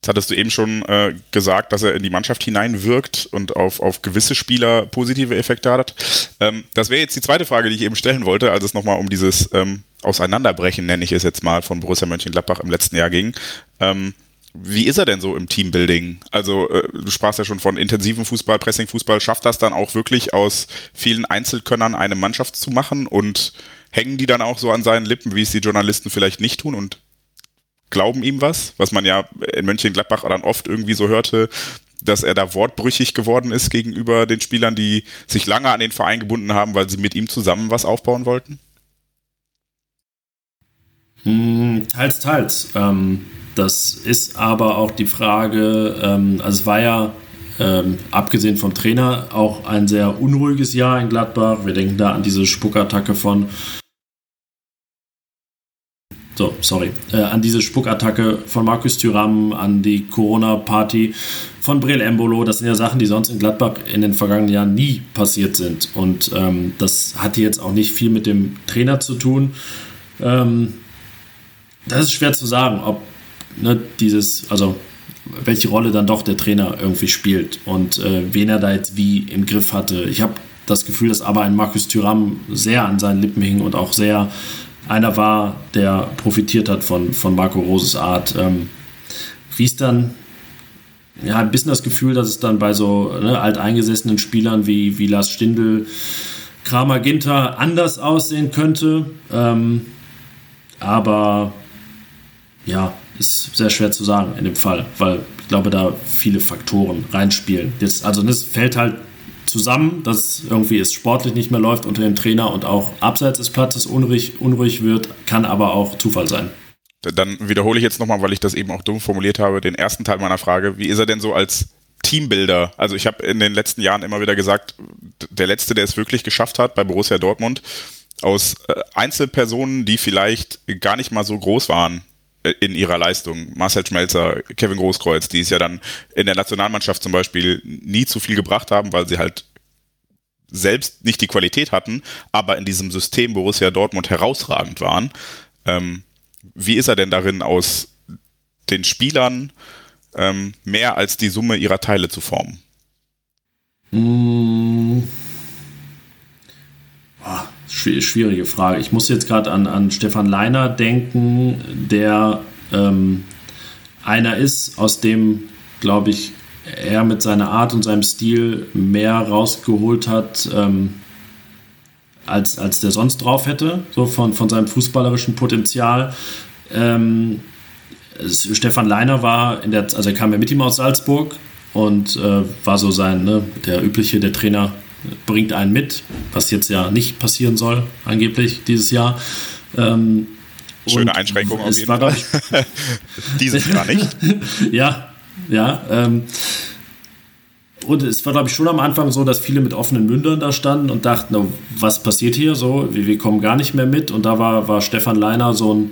Jetzt hattest du eben schon äh, gesagt, dass er in die Mannschaft hineinwirkt und auf, auf gewisse Spieler positive Effekte hat. Ähm, das wäre jetzt die zweite Frage, die ich eben stellen wollte, als es nochmal um dieses ähm, Auseinanderbrechen, nenne ich es jetzt mal, von Borussia Mönchengladbach im letzten Jahr ging. Ähm, wie ist er denn so im Teambuilding? Also äh, du sprachst ja schon von intensiven Fußball, Pressing-Fußball. Schafft das dann auch wirklich aus vielen Einzelkönnern eine Mannschaft zu machen und hängen die dann auch so an seinen Lippen, wie es die Journalisten vielleicht nicht tun und glauben ihm was, was man ja in Mönchengladbach dann oft irgendwie so hörte, dass er da wortbrüchig geworden ist gegenüber den Spielern, die sich lange an den Verein gebunden haben, weil sie mit ihm zusammen was aufbauen wollten? Hm, teils, teils. Ähm, das ist aber auch die Frage, ähm, also es war ja ähm, abgesehen vom Trainer auch ein sehr unruhiges Jahr in Gladbach. Wir denken da an diese Spuckattacke von so, sorry, äh, an diese Spuckattacke von Markus Thüram, an die Corona-Party von Brel Embolo. Das sind ja Sachen, die sonst in Gladbach in den vergangenen Jahren nie passiert sind. Und ähm, das hatte jetzt auch nicht viel mit dem Trainer zu tun. Ähm, das ist schwer zu sagen, ob ne, dieses, also welche Rolle dann doch der Trainer irgendwie spielt und äh, wen er da jetzt wie im Griff hatte. Ich habe das Gefühl, dass aber ein Markus Thüram sehr an seinen Lippen hing und auch sehr einer war, der profitiert hat von, von Marco Roses Art. Ähm, wie es dann, ja, ein bisschen das Gefühl, dass es dann bei so ne, alteingesessenen Spielern wie, wie Lars Stindl, Kramer Ginter anders aussehen könnte. Ähm, aber ja, ist sehr schwer zu sagen in dem Fall, weil ich glaube, da viele Faktoren reinspielen. Das, also das fällt halt zusammen, dass irgendwie es sportlich nicht mehr läuft unter dem Trainer und auch abseits des Platzes unruhig, unruhig wird, kann aber auch Zufall sein. Dann wiederhole ich jetzt nochmal, weil ich das eben auch dumm formuliert habe, den ersten Teil meiner Frage. Wie ist er denn so als Teambuilder? Also ich habe in den letzten Jahren immer wieder gesagt, der Letzte, der es wirklich geschafft hat bei Borussia Dortmund, aus äh, Einzelpersonen, die vielleicht gar nicht mal so groß waren, in ihrer Leistung. Marcel Schmelzer, Kevin Großkreuz, die es ja dann in der Nationalmannschaft zum Beispiel nie zu viel gebracht haben, weil sie halt selbst nicht die Qualität hatten, aber in diesem System Borussia Dortmund herausragend waren. Ähm, wie ist er denn darin, aus den Spielern ähm, mehr als die Summe ihrer Teile zu formen? Mmh schwierige Frage. Ich muss jetzt gerade an, an Stefan Leiner denken, der ähm, einer ist, aus dem, glaube ich, er mit seiner Art und seinem Stil mehr rausgeholt hat, ähm, als, als der sonst drauf hätte, so von, von seinem fußballerischen Potenzial. Ähm, Stefan Leiner war in der, also er kam ja mit ihm aus Salzburg und äh, war so sein, ne, der übliche, der Trainer bringt einen mit, was jetzt ja nicht passieren soll, angeblich dieses Jahr. Ähm, Schöne Einschränkung auf jeden Fall. <laughs> dieses Jahr nicht. <laughs> ja, ja. Ähm, und es war, glaube ich, schon am Anfang so, dass viele mit offenen Mündern da standen und dachten, was passiert hier so? Wir, wir, kommen gar nicht mehr mit. Und da war, war Stefan Leiner so ein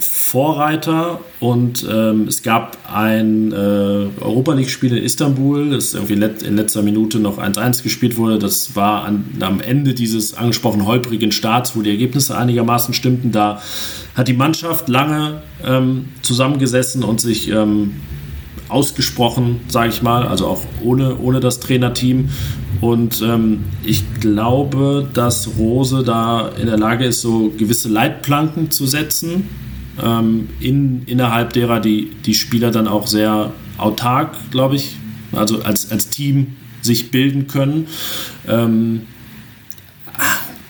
Vorreiter und ähm, es gab ein äh, Europa League-Spiel in Istanbul, das irgendwie in letzter Minute noch 1-1 gespielt wurde. Das war an, am Ende dieses angesprochenen holprigen Starts, wo die Ergebnisse einigermaßen stimmten. Da hat die Mannschaft lange ähm, zusammengesessen und sich ähm, ausgesprochen, sage ich mal, also auch ohne, ohne das Trainerteam. Und ähm, ich glaube, dass Rose da in der Lage ist, so gewisse Leitplanken zu setzen ähm, in, innerhalb derer die, die Spieler dann auch sehr autark, glaube ich, also als, als Team sich bilden können. Ähm,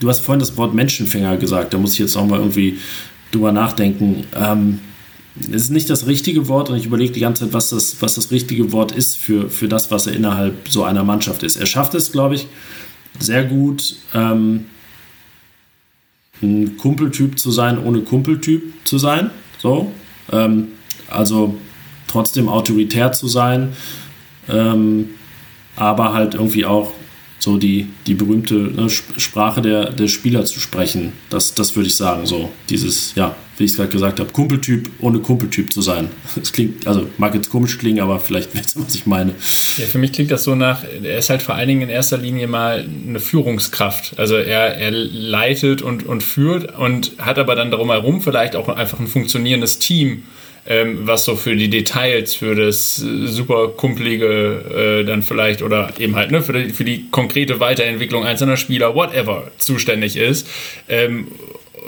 du hast vorhin das Wort Menschenfänger gesagt, da muss ich jetzt auch mal irgendwie drüber nachdenken. Ähm, es ist nicht das richtige Wort und ich überlege die ganze Zeit, was das, was das richtige Wort ist für, für das, was er innerhalb so einer Mannschaft ist. Er schafft es, glaube ich, sehr gut, ähm, ein Kumpeltyp zu sein, ohne Kumpeltyp zu sein. So. Ähm, also trotzdem autoritär zu sein, ähm, aber halt irgendwie auch so die, die berühmte ne, Sprache der, der Spieler zu sprechen. Das, das würde ich sagen, so dieses, ja, wie ich es gerade gesagt habe, Kumpeltyp ohne Kumpeltyp zu sein. <laughs> Das klingt, also mag jetzt komisch klingen, aber vielleicht <laughs> wisst ihr, was ich meine. Ja, für mich klingt das so nach, er ist halt vor allen Dingen in erster Linie mal eine Führungskraft. Also er, er leitet und, und führt und hat aber dann darum herum vielleicht auch einfach ein funktionierendes Team ähm, was so für die Details, für das äh, super kumpelige äh, dann vielleicht oder eben halt ne, für, die, für die konkrete Weiterentwicklung einzelner Spieler, whatever, zuständig ist. Ähm,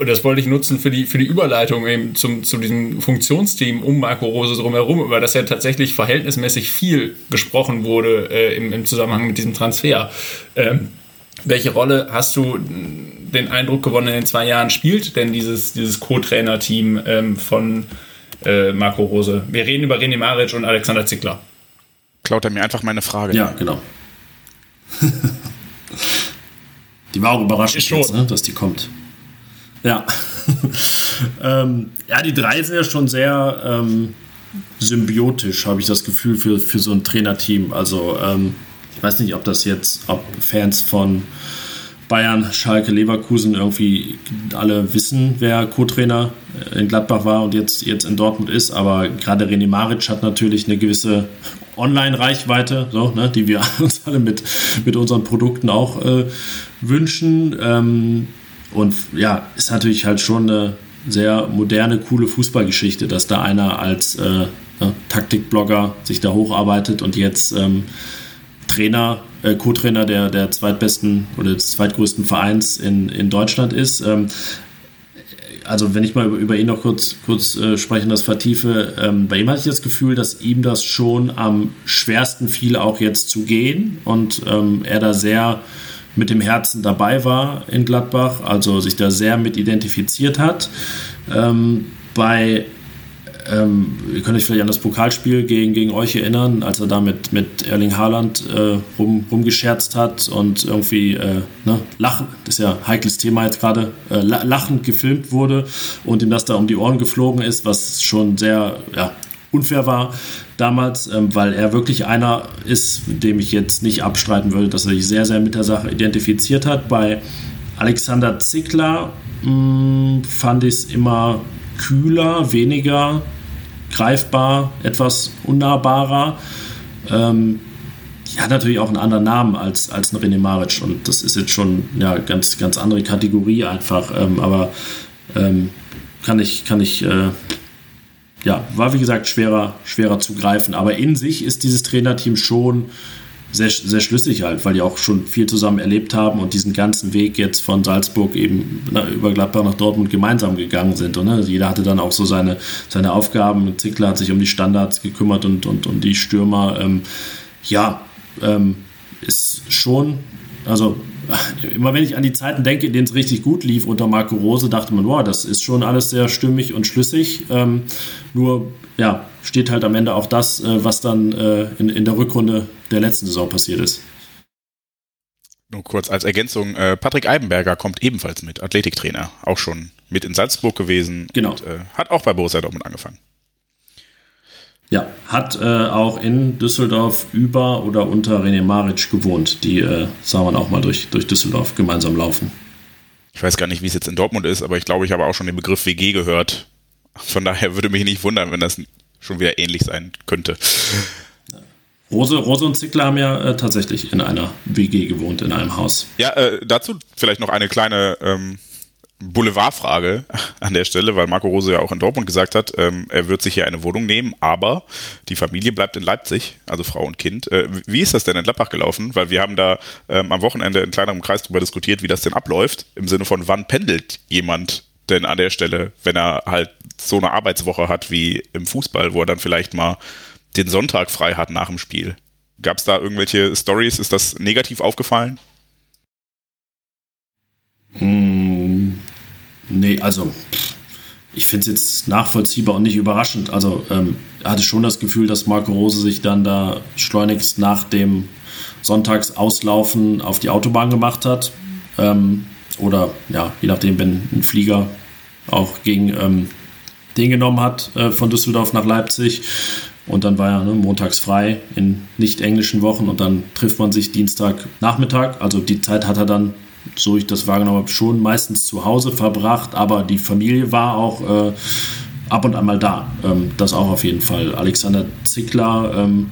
das wollte ich nutzen für die, für die Überleitung eben zum, zu diesem Funktionsteam um Marco Rose drumherum, über das ja tatsächlich verhältnismäßig viel gesprochen wurde äh, im, im Zusammenhang mit diesem Transfer. Ähm, welche Rolle hast du den Eindruck gewonnen in den zwei Jahren spielt denn dieses, dieses Co-Trainer-Team ähm, von äh, Marco Rose. Wir reden über René Maric und Alexander Zickler. Klaut er mir einfach meine Frage. Ja, genau. <laughs> die war auch überraschend, jetzt, ne, dass die kommt. Ja. <laughs> ähm, ja, die drei sind ja schon sehr ähm, symbiotisch, habe ich das Gefühl, für, für so ein Trainerteam. Also, ähm, ich weiß nicht, ob das jetzt, ob Fans von Bayern, Schalke, Leverkusen irgendwie alle wissen, wer Co-Trainer in Gladbach war und jetzt, jetzt in Dortmund ist. Aber gerade René Maric hat natürlich eine gewisse Online-Reichweite, so, ne, die wir <laughs> uns alle mit, mit unseren Produkten auch äh, wünschen. Ähm, und ja, ist natürlich halt schon eine sehr moderne, coole Fußballgeschichte, dass da einer als äh, ne, Taktikblogger sich da hocharbeitet und jetzt ähm, Trainer äh, Co-Trainer der, der zweitbesten oder des zweitgrößten Vereins in, in Deutschland ist. Ähm, also wenn ich mal über, über ihn noch kurz, kurz äh, sprechen, das vertiefe, ähm, bei ihm hatte ich das Gefühl, dass ihm das schon am schwersten fiel, auch jetzt zu gehen und ähm, er da sehr mit dem Herzen dabei war in Gladbach, also sich da sehr mit identifiziert hat. Ähm, bei ähm, ihr könnt euch vielleicht an das Pokalspiel gegen, gegen euch erinnern, als er da mit, mit Erling Haaland äh, rum, rumgescherzt hat und irgendwie äh, ne, lachen, das ist ja ein heikles Thema jetzt gerade, äh, lachend gefilmt wurde und ihm das da um die Ohren geflogen ist, was schon sehr ja, unfair war damals, ähm, weil er wirklich einer ist, dem ich jetzt nicht abstreiten würde, dass er sich sehr, sehr mit der Sache identifiziert hat. Bei Alexander Zickler mh, hm, fand ich es immer kühler, weniger greifbar, etwas unnahbarer. Ähm, die hat natürlich auch einen anderen Namen als, als ein René Maric und das ist jetzt schon ja ganz, ganz andere Kategorie einfach. Ähm, aber ähm, kann ich, kann ich, äh, ja, war wie gesagt schwerer, schwerer zu greifen. Aber in sich ist dieses Trainerteam schon sehr, sehr schlüssig halt, weil die auch schon viel zusammen erlebt haben und diesen ganzen Weg jetzt von Salzburg eben über Gladbach nach Dortmund gemeinsam gegangen sind. Und, ne? also jeder hatte dann auch so seine, seine Aufgaben. Zickler hat sich um die Standards gekümmert und, und, und die Stürmer. Ähm, ja, ähm, ist schon, also <laughs> immer wenn ich an die Zeiten denke, in denen es richtig gut lief unter Marco Rose, dachte man, wow, das ist schon alles sehr stimmig und schlüssig. Ähm, nur, ja, steht halt am Ende auch das, äh, was dann äh, in, in der Rückrunde der letzten Saison passiert ist. Nur kurz als Ergänzung, äh, Patrick Eibenberger kommt ebenfalls mit, Athletiktrainer, auch schon mit in Salzburg gewesen genau. und äh, hat auch bei Borussia Dortmund angefangen. Ja, hat äh, auch in Düsseldorf über oder unter René Maric gewohnt. Die äh, sah man auch mal durch, durch Düsseldorf gemeinsam laufen. Ich weiß gar nicht, wie es jetzt in Dortmund ist, aber ich glaube, ich habe auch schon den Begriff WG gehört. Von daher würde mich nicht wundern, wenn das schon wieder ähnlich sein könnte. Rose, Rose und Zickler haben ja äh, tatsächlich in einer WG gewohnt, in einem Haus. Ja, äh, dazu vielleicht noch eine kleine ähm, Boulevardfrage an der Stelle, weil Marco Rose ja auch in Dortmund gesagt hat, ähm, er wird sich hier eine Wohnung nehmen, aber die Familie bleibt in Leipzig, also Frau und Kind. Äh, wie ist das denn in Gladbach gelaufen? Weil wir haben da ähm, am Wochenende in kleinerem Kreis darüber diskutiert, wie das denn abläuft, im Sinne von, wann pendelt jemand denn an der Stelle, wenn er halt so eine Arbeitswoche hat wie im Fußball, wo er dann vielleicht mal den Sonntag frei hat nach dem Spiel. Gab es da irgendwelche Stories? Ist das negativ aufgefallen? Hm, nee, also ich finde es jetzt nachvollziehbar und nicht überraschend. Also ähm, hatte schon das Gefühl, dass Marco Rose sich dann da schleunigst nach dem Sonntagsauslaufen auf die Autobahn gemacht hat. Ähm, oder ja, je nachdem, wenn ein Flieger auch ging, ähm, den genommen hat äh, von Düsseldorf nach Leipzig. Und dann war er ne, montags frei in nicht englischen Wochen und dann trifft man sich Dienstagnachmittag. Also die Zeit hat er dann, so ich das wahrgenommen habe, schon meistens zu Hause verbracht, aber die Familie war auch äh, ab und an mal da. Ähm, das auch auf jeden Fall. Alexander Zickler ähm,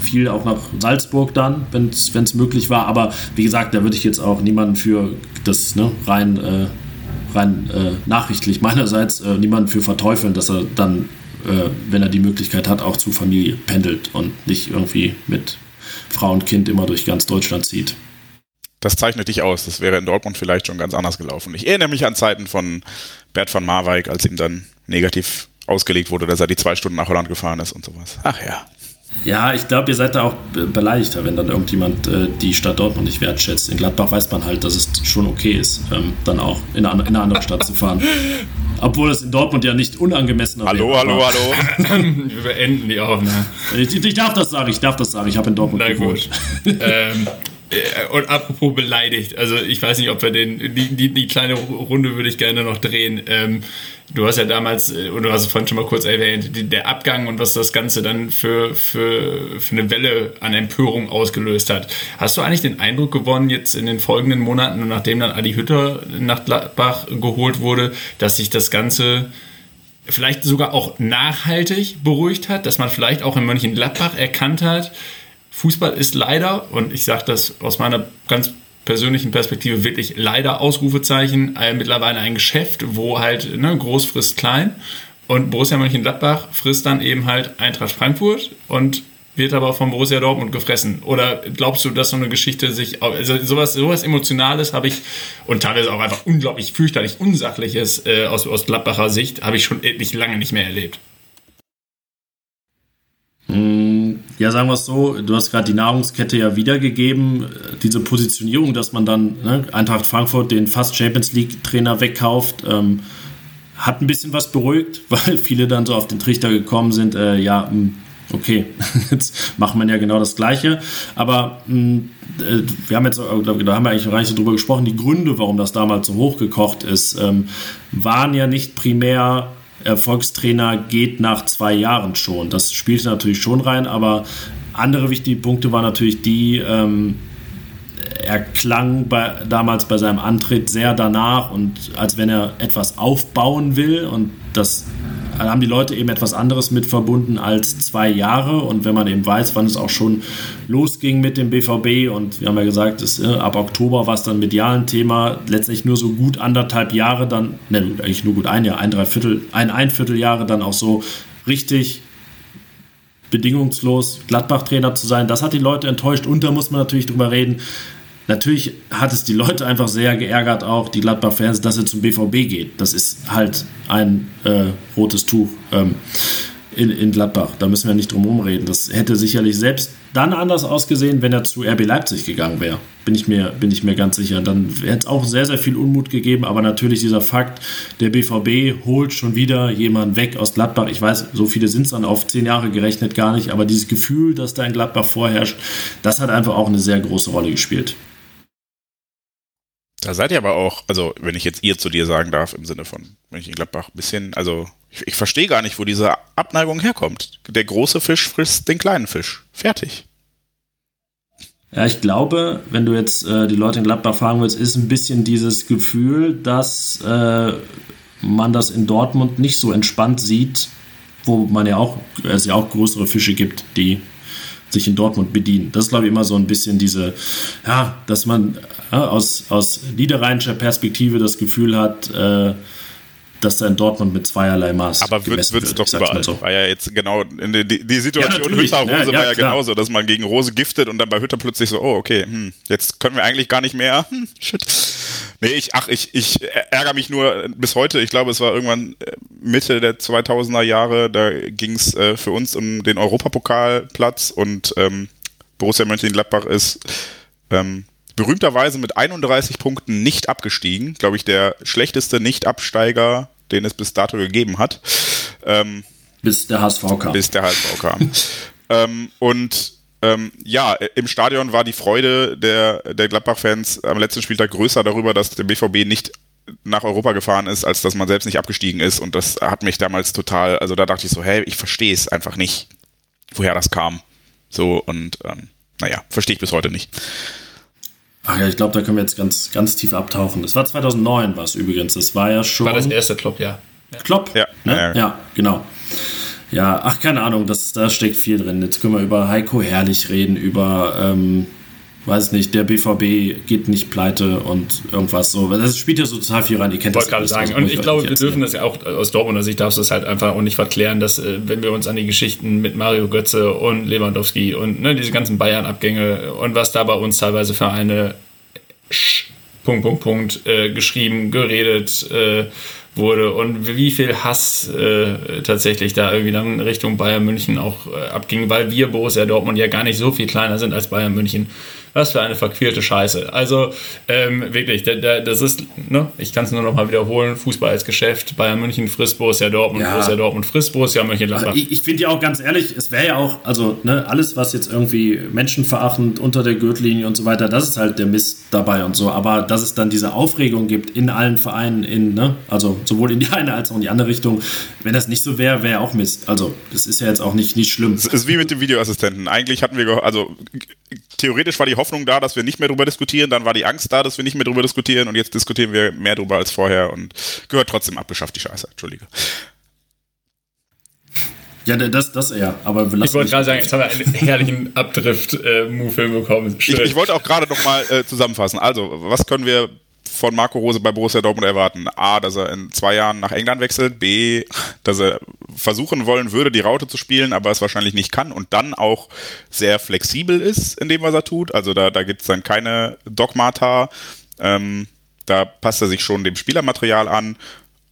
fiel auch nach Salzburg dann, wenn es möglich war. Aber wie gesagt, da würde ich jetzt auch niemanden für das ne, rein, äh, rein äh, nachrichtlich meinerseits äh, niemanden für verteufeln, dass er dann, äh, wenn er die Möglichkeit hat, auch zu Familie pendelt und nicht irgendwie mit Frau und Kind immer durch ganz Deutschland zieht. Das zeichnet dich aus. Das wäre in Dortmund vielleicht schon ganz anders gelaufen. Ich erinnere mich an Zeiten von Bert van Marwijk, als ihm dann negativ ausgelegt wurde, dass er die zwei Stunden nach Holland gefahren ist und sowas. Ach ja. Ja, ich glaube, ihr seid da auch beleidigter, wenn dann irgendjemand äh, die Stadt Dortmund nicht wertschätzt. In Gladbach weiß man halt, dass es schon okay ist, ähm, dann auch in eine, in eine, andere Stadt zu fahren. <laughs> Obwohl es in Dortmund ja nicht unangemessen ist. Hallo, wäre, hallo, hallo. <laughs> Wir beenden die Aufnahme. Ich, ich, darf das sagen, ich darf das sagen. Ich habe in Dortmund Na gewohnt. <laughs> ähm, äh, und apropos beleidigt, also ich weiß nicht, ob wir den, die, die, die kleine Runde würde ich gerne noch drehen. Ähm, du hast ja damals, äh, und du hast es vorhin schon mal kurz erwähnt, der Abgang und was das Ganze dann für, für, für eine Welle an Empörung ausgelöst hat. Hast du eigentlich den Eindruck gewonnen, jetzt in den folgenden Monaten, nachdem dann Adi Hütter nach Gladbach geholt wurde, dass sich das Ganze vielleicht sogar auch nachhaltig beruhigt hat, dass man vielleicht auch in Mönchengladbach erkannt hat, Fußball ist leider, und ich sage das aus meiner ganz persönlichen Perspektive wirklich leider Ausrufezeichen, äh, mittlerweile ein Geschäft, wo halt ne, groß frisst klein. Und Borussia Mönchengladbach frisst dann eben halt Eintracht Frankfurt und wird aber von Borussia Dortmund gefressen. Oder glaubst du, dass so eine Geschichte sich, also sowas, sowas Emotionales habe ich und teilweise auch einfach unglaublich fürchterlich Unsachliches äh, aus, aus Gladbacher Sicht, habe ich schon etlich lange nicht mehr erlebt. Mm, ja, sagen wir es so, du hast gerade die Nahrungskette ja wiedergegeben, diese Positionierung, dass man dann ne, Eintracht Frankfurt den fast Champions League Trainer wegkauft, ähm, hat ein bisschen was beruhigt, <laughs> weil viele dann so auf den Trichter gekommen sind, äh, ja, mm, okay, <laughs> jetzt macht man ja genau das Gleiche. Aber mh, mm, äh, wir haben jetzt, glaube da haben wir eigentlich noch gar nicht so drüber gesprochen, die Gründe, warum das damals so hochgekocht ist, ähm, waren ja nicht primär Erfolgstrainer geht nach zwei Jahren schon. Das spielte natürlich schon rein, aber andere wichtige Punkte waren natürlich die, ähm, er klang bei, damals bei seinem Antritt sehr danach und als wenn er etwas aufbauen will und das haben die Leute eben etwas anderes mit verbunden als zwei Jahre. Und wenn man eben weiß, wann es auch schon losging mit dem BVB, und wir haben ja gesagt, dass, äh, ab Oktober war es dann medial ein Thema, letztlich nur so gut anderthalb Jahre dann, ne, eigentlich nur gut ein Jahr, ein Dreiviertel, ein Einvierteljahre dann auch so richtig bedingungslos Gladbach-Trainer zu sein. Das hat die Leute enttäuscht und da muss man natürlich drüber reden. Natürlich hat es die Leute einfach sehr geärgert, auch die Gladbach-Fans, dass er zum BVB geht. Das ist halt ein äh, rotes Tuch ähm, in, in Gladbach. Da müssen wir nicht drum herum reden. Das hätte sicherlich selbst dann anders ausgesehen, wenn er zu RB Leipzig gegangen wäre. Bin ich mir, bin ich mir ganz sicher. Dann hätte es auch sehr, sehr viel Unmut gegeben. Aber natürlich dieser Fakt, der BVB holt schon wieder jemanden weg aus Gladbach. Ich weiß, so viele sind es dann auf zehn Jahre gerechnet gar nicht. Aber dieses Gefühl, das da in Gladbach vorherrscht, das hat einfach auch eine sehr große Rolle gespielt. Da seid ihr aber auch, also wenn ich jetzt ihr zu dir sagen darf, im Sinne von Mönchengladbach, ein bisschen, also ich, ich verstehe gar nicht, wo diese Abneigung herkommt. Der große Fisch frisst den kleinen Fisch. Fertig. Ja, ich glaube, wenn du jetzt äh, die Leute in Gladbach fragen willst, ist ein bisschen dieses Gefühl, dass äh, man das in Dortmund nicht so entspannt sieht, wo man ja auch, es ja auch größere Fische gibt, die sich in Dortmund bedienen. Das ist, glaube ich, immer so ein bisschen diese, ja, dass man ja, aus, aus niederrheinischer Perspektive das Gefühl hat, äh, dass da in Dortmund mit zweierlei Maß Aber wird es doch überall. So. War ja jetzt genau, die, die Situation ja, Hütter Rose ja, ja, war ja klar. genauso, dass man gegen Rose giftet und dann bei Hütter plötzlich so, oh, okay, hm, jetzt können wir eigentlich gar nicht mehr. Hm, <laughs> shit. Nee, ich, ach, ich, ich ärgere mich nur bis heute. Ich glaube, es war irgendwann äh, Mitte der 2000er Jahre, da ging es äh, für uns um den Europapokalplatz und ähm, Borussia Mönchengladbach ist ähm, berühmterweise mit 31 Punkten nicht abgestiegen. Glaube ich, der schlechteste Nicht-Absteiger, den es bis dato gegeben hat. Ähm, bis der HSV kam. Bis der HSV kam. <laughs> ähm, und ähm, ja, im Stadion war die Freude der, der Gladbach-Fans am letzten Spieltag größer darüber, dass der BVB nicht nach Europa gefahren ist, als dass man selbst nicht abgestiegen ist. Und das hat mich damals total, also da dachte ich so, hey, ich verstehe es einfach nicht, woher das kam. So und ähm, naja, verstehe ich bis heute nicht. Ach ja, ich glaube, da können wir jetzt ganz, ganz tief abtauchen. Das war 2009, was übrigens. Das war ja schon. War das erste Klopp, ja. ja. Klopp? Ja, ne? ja, ja, genau. Ja, ach, keine Ahnung, das, da steckt viel drin. Jetzt können wir über Heiko Herrlich reden, über ähm, weiß nicht, der BVB geht nicht pleite und irgendwas so. Das spielt ja so total viel rein. Ihr kennt Wollte das gerade sagen. Und ich glaube, wir dürfen das ja auch aus Dortmunder Sicht darfst du das halt einfach auch nicht verklären, dass äh, wenn wir uns an die Geschichten mit Mario Götze und Lewandowski und ne, diese ganzen Bayern-Abgänge und was da bei uns teilweise für eine Sch Punkt, Punkt, Punkt äh, geschrieben, geredet, äh, wurde und wie viel Hass äh, tatsächlich da irgendwie dann Richtung Bayern München auch äh, abging, weil wir Borussia Dortmund ja gar nicht so viel kleiner sind als Bayern München. Was für eine verquirlte Scheiße. Also ähm, wirklich, da, da, das ist, ne, ich kann es nur noch mal wiederholen, Fußball als Geschäft, Bayern München frisst Borussia Dortmund, ja. Borussia Dortmund frisst Borussia Mönchengladbach. Also ich, ich finde ja auch ganz ehrlich, es wäre ja auch, also ne, alles, was jetzt irgendwie menschenverachtend unter der Gürtellinie und so weiter, das ist halt der Mist dabei und so. Aber dass es dann diese Aufregung gibt in allen Vereinen, in, ne, also sowohl in die eine als auch in die andere Richtung, wenn das nicht so wäre, wäre auch Mist. Also das ist ja jetzt auch nicht, nicht schlimm. Es ist wie mit dem Videoassistenten. Eigentlich hatten wir, also theoretisch war die Hoffnung da, dass wir nicht mehr darüber diskutieren, dann war die Angst da, dass wir nicht mehr darüber diskutieren und jetzt diskutieren wir mehr darüber als vorher und gehört trotzdem abgeschafft, die Scheiße. Entschuldige. Ja, das, das eher. Aber wir ich wollte gerade sagen, jetzt haben wir einen herrlichen Abdrift-Move hinbekommen. Ich, ich, wollte auch gerade noch mal äh, zusammenfassen. Also, was können wir von Marco Rose bei Borussia Dortmund erwarten? A, dass er in zwei Jahren nach England wechselt. B, dass er versuchen wollen würde, die Raute zu spielen, aber es wahrscheinlich nicht kann und dann auch sehr flexibel ist in dem, was er tut. Also da, da gibt es dann keine Dogmata. Ähm, da passt er sich schon dem Spielermaterial an.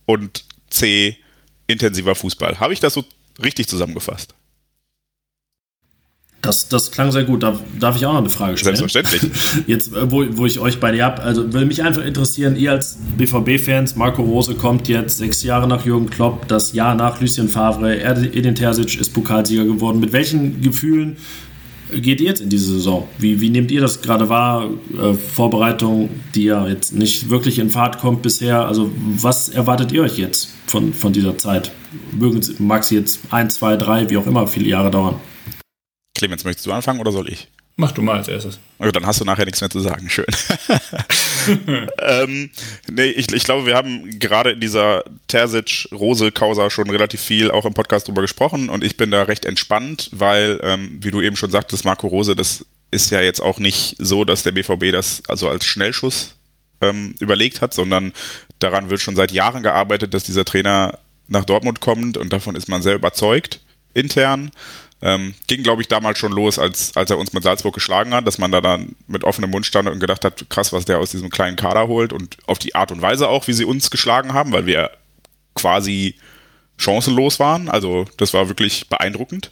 Und C, intensiver Fußball. Habe ich das so richtig zusammengefasst? Das, das klang sehr gut. Darf, darf ich auch noch eine Frage stellen? Selbstverständlich. <laughs> Jetzt, äh, wo, wo ich euch beide habe, also würde mich einfach interessieren, ihr als BVB-Fans, Marco Rose kommt jetzt sechs Jahre nach Jürgen Klopp, das Jahr nach Lucien Favre, Edin Terzic ist Pokalsieger geworden. Mit welchen Gefühlen geht ihr jetzt in diese Saison? Wie, wie nehmt ihr das gerade wahr? Äh, Vorbereitung, die ja jetzt nicht wirklich in Fahrt kommt bisher. Also was erwartet ihr euch jetzt von, von dieser Zeit? Mögen, mag es jetzt ein, zwei, drei, wie auch immer, viele Jahre dauern? Clemens, möchtest du anfangen oder soll ich? Mach du mal als erstes. Okay, dann hast du nachher nichts mehr zu sagen. Schön. <laughs> ähm, nee, ich, ich glaube, wir haben gerade in dieser Terzic-Rose-Causa schon relativ viel auch im Podcast drüber gesprochen und ich bin da recht entspannt, weil, ähm, wie du eben schon sagtest, Marco Rose, das ist ja jetzt auch nicht so, dass der BVB das also als Schnellschuss ähm, überlegt hat, sondern daran wird schon seit Jahren gearbeitet, dass dieser Trainer nach Dortmund kommt und davon ist man sehr überzeugt intern. Ähm, ging, glaube ich, damals schon los, als, als er uns mit Salzburg geschlagen hat, dass man da dann mit offenem Mund stand und gedacht hat, krass, was der aus diesem kleinen Kader holt und auf die Art und Weise auch, wie sie uns geschlagen haben, weil wir quasi chancenlos waren. Also das war wirklich beeindruckend.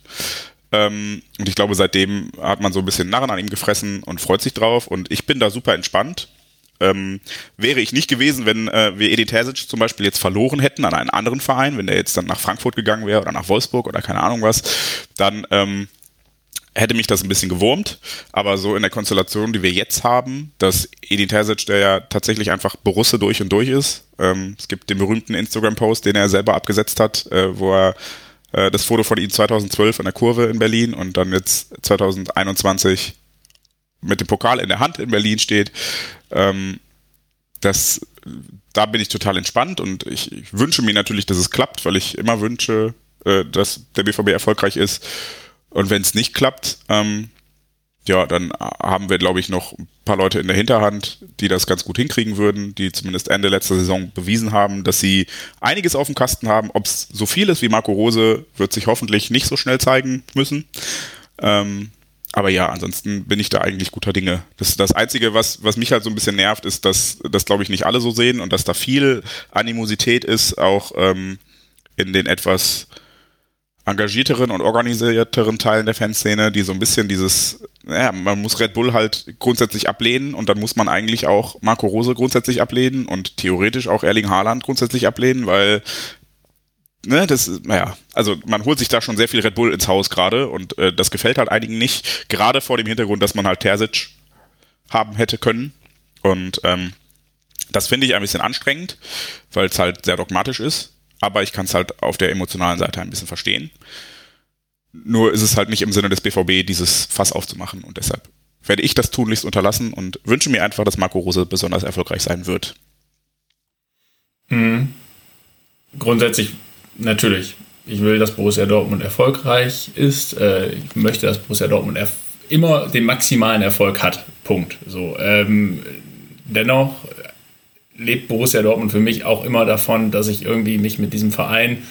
Ähm, und ich glaube, seitdem hat man so ein bisschen Narren an ihm gefressen und freut sich drauf. Und ich bin da super entspannt. Ähm, wäre ich nicht gewesen, wenn äh, wir Edin Terzic zum Beispiel jetzt verloren hätten an einen anderen Verein, wenn der jetzt dann nach Frankfurt gegangen wäre oder nach Wolfsburg oder keine Ahnung was, dann ähm, hätte mich das ein bisschen gewurmt. Aber so in der Konstellation, die wir jetzt haben, dass Edin Terzic, der ja tatsächlich einfach Borusse durch und durch ist, ähm, es gibt den berühmten Instagram-Post, den er selber abgesetzt hat, äh, wo er äh, das Foto von ihm 2012 an der Kurve in Berlin und dann jetzt 2021 mit dem Pokal in der Hand in Berlin steht. Ähm, das, da bin ich total entspannt und ich, ich, wünsche mir natürlich, dass es klappt, weil ich immer wünsche, äh, dass der BVB erfolgreich ist. Und wenn es nicht klappt, ähm, ja, dann haben wir, glaube ich, noch ein paar Leute in der Hinterhand, die das ganz gut hinkriegen würden, die zumindest Ende letzter Saison bewiesen haben, dass sie einiges auf dem Kasten haben. Ob es so viel ist wie Marco Rose, wird sich hoffentlich nicht so schnell zeigen müssen. Ähm, aber ja, ansonsten bin ich da eigentlich guter Dinge. Das, das Einzige, was, was mich halt so ein bisschen nervt, ist, dass das, glaube ich, nicht alle so sehen und dass da viel Animosität ist, auch ähm, in den etwas engagierteren und organisierteren Teilen der Fanszene, die so ein bisschen dieses, naja, man muss Red Bull halt grundsätzlich ablehnen und dann muss man eigentlich auch Marco Rose grundsätzlich ablehnen und theoretisch auch Erling Haaland grundsätzlich ablehnen, weil ne, das, naja, also man holt sich da schon sehr viel Red Bull ins Haus gerade und äh, das gefällt halt einigen nicht, gerade vor dem Hintergrund, dass man halt Terzic haben hätte können und ähm, Das finde ich ein bisschen anstrengend, weil es halt sehr dogmatisch ist, aber ich kann es halt auf der emotionalen Seite ein bisschen verstehen. Nur ist es halt nicht im Sinne des BVB, dieses Fass aufzumachen und deshalb werde ich das tunlichst unterlassen und wünsche mir einfach, dass Marco Rose besonders erfolgreich sein wird. Mhm. Grundsätzlich natürlich. Ich will, dass Borussia Dortmund erfolgreich ist. Äh, ich möchte, dass Borussia Dortmund immer den maximalen Erfolg hat. Punkt. So, ähm, dennoch lebt Borussia Dortmund für mich auch immer davon, dass ich irgendwie mich mit diesem Verein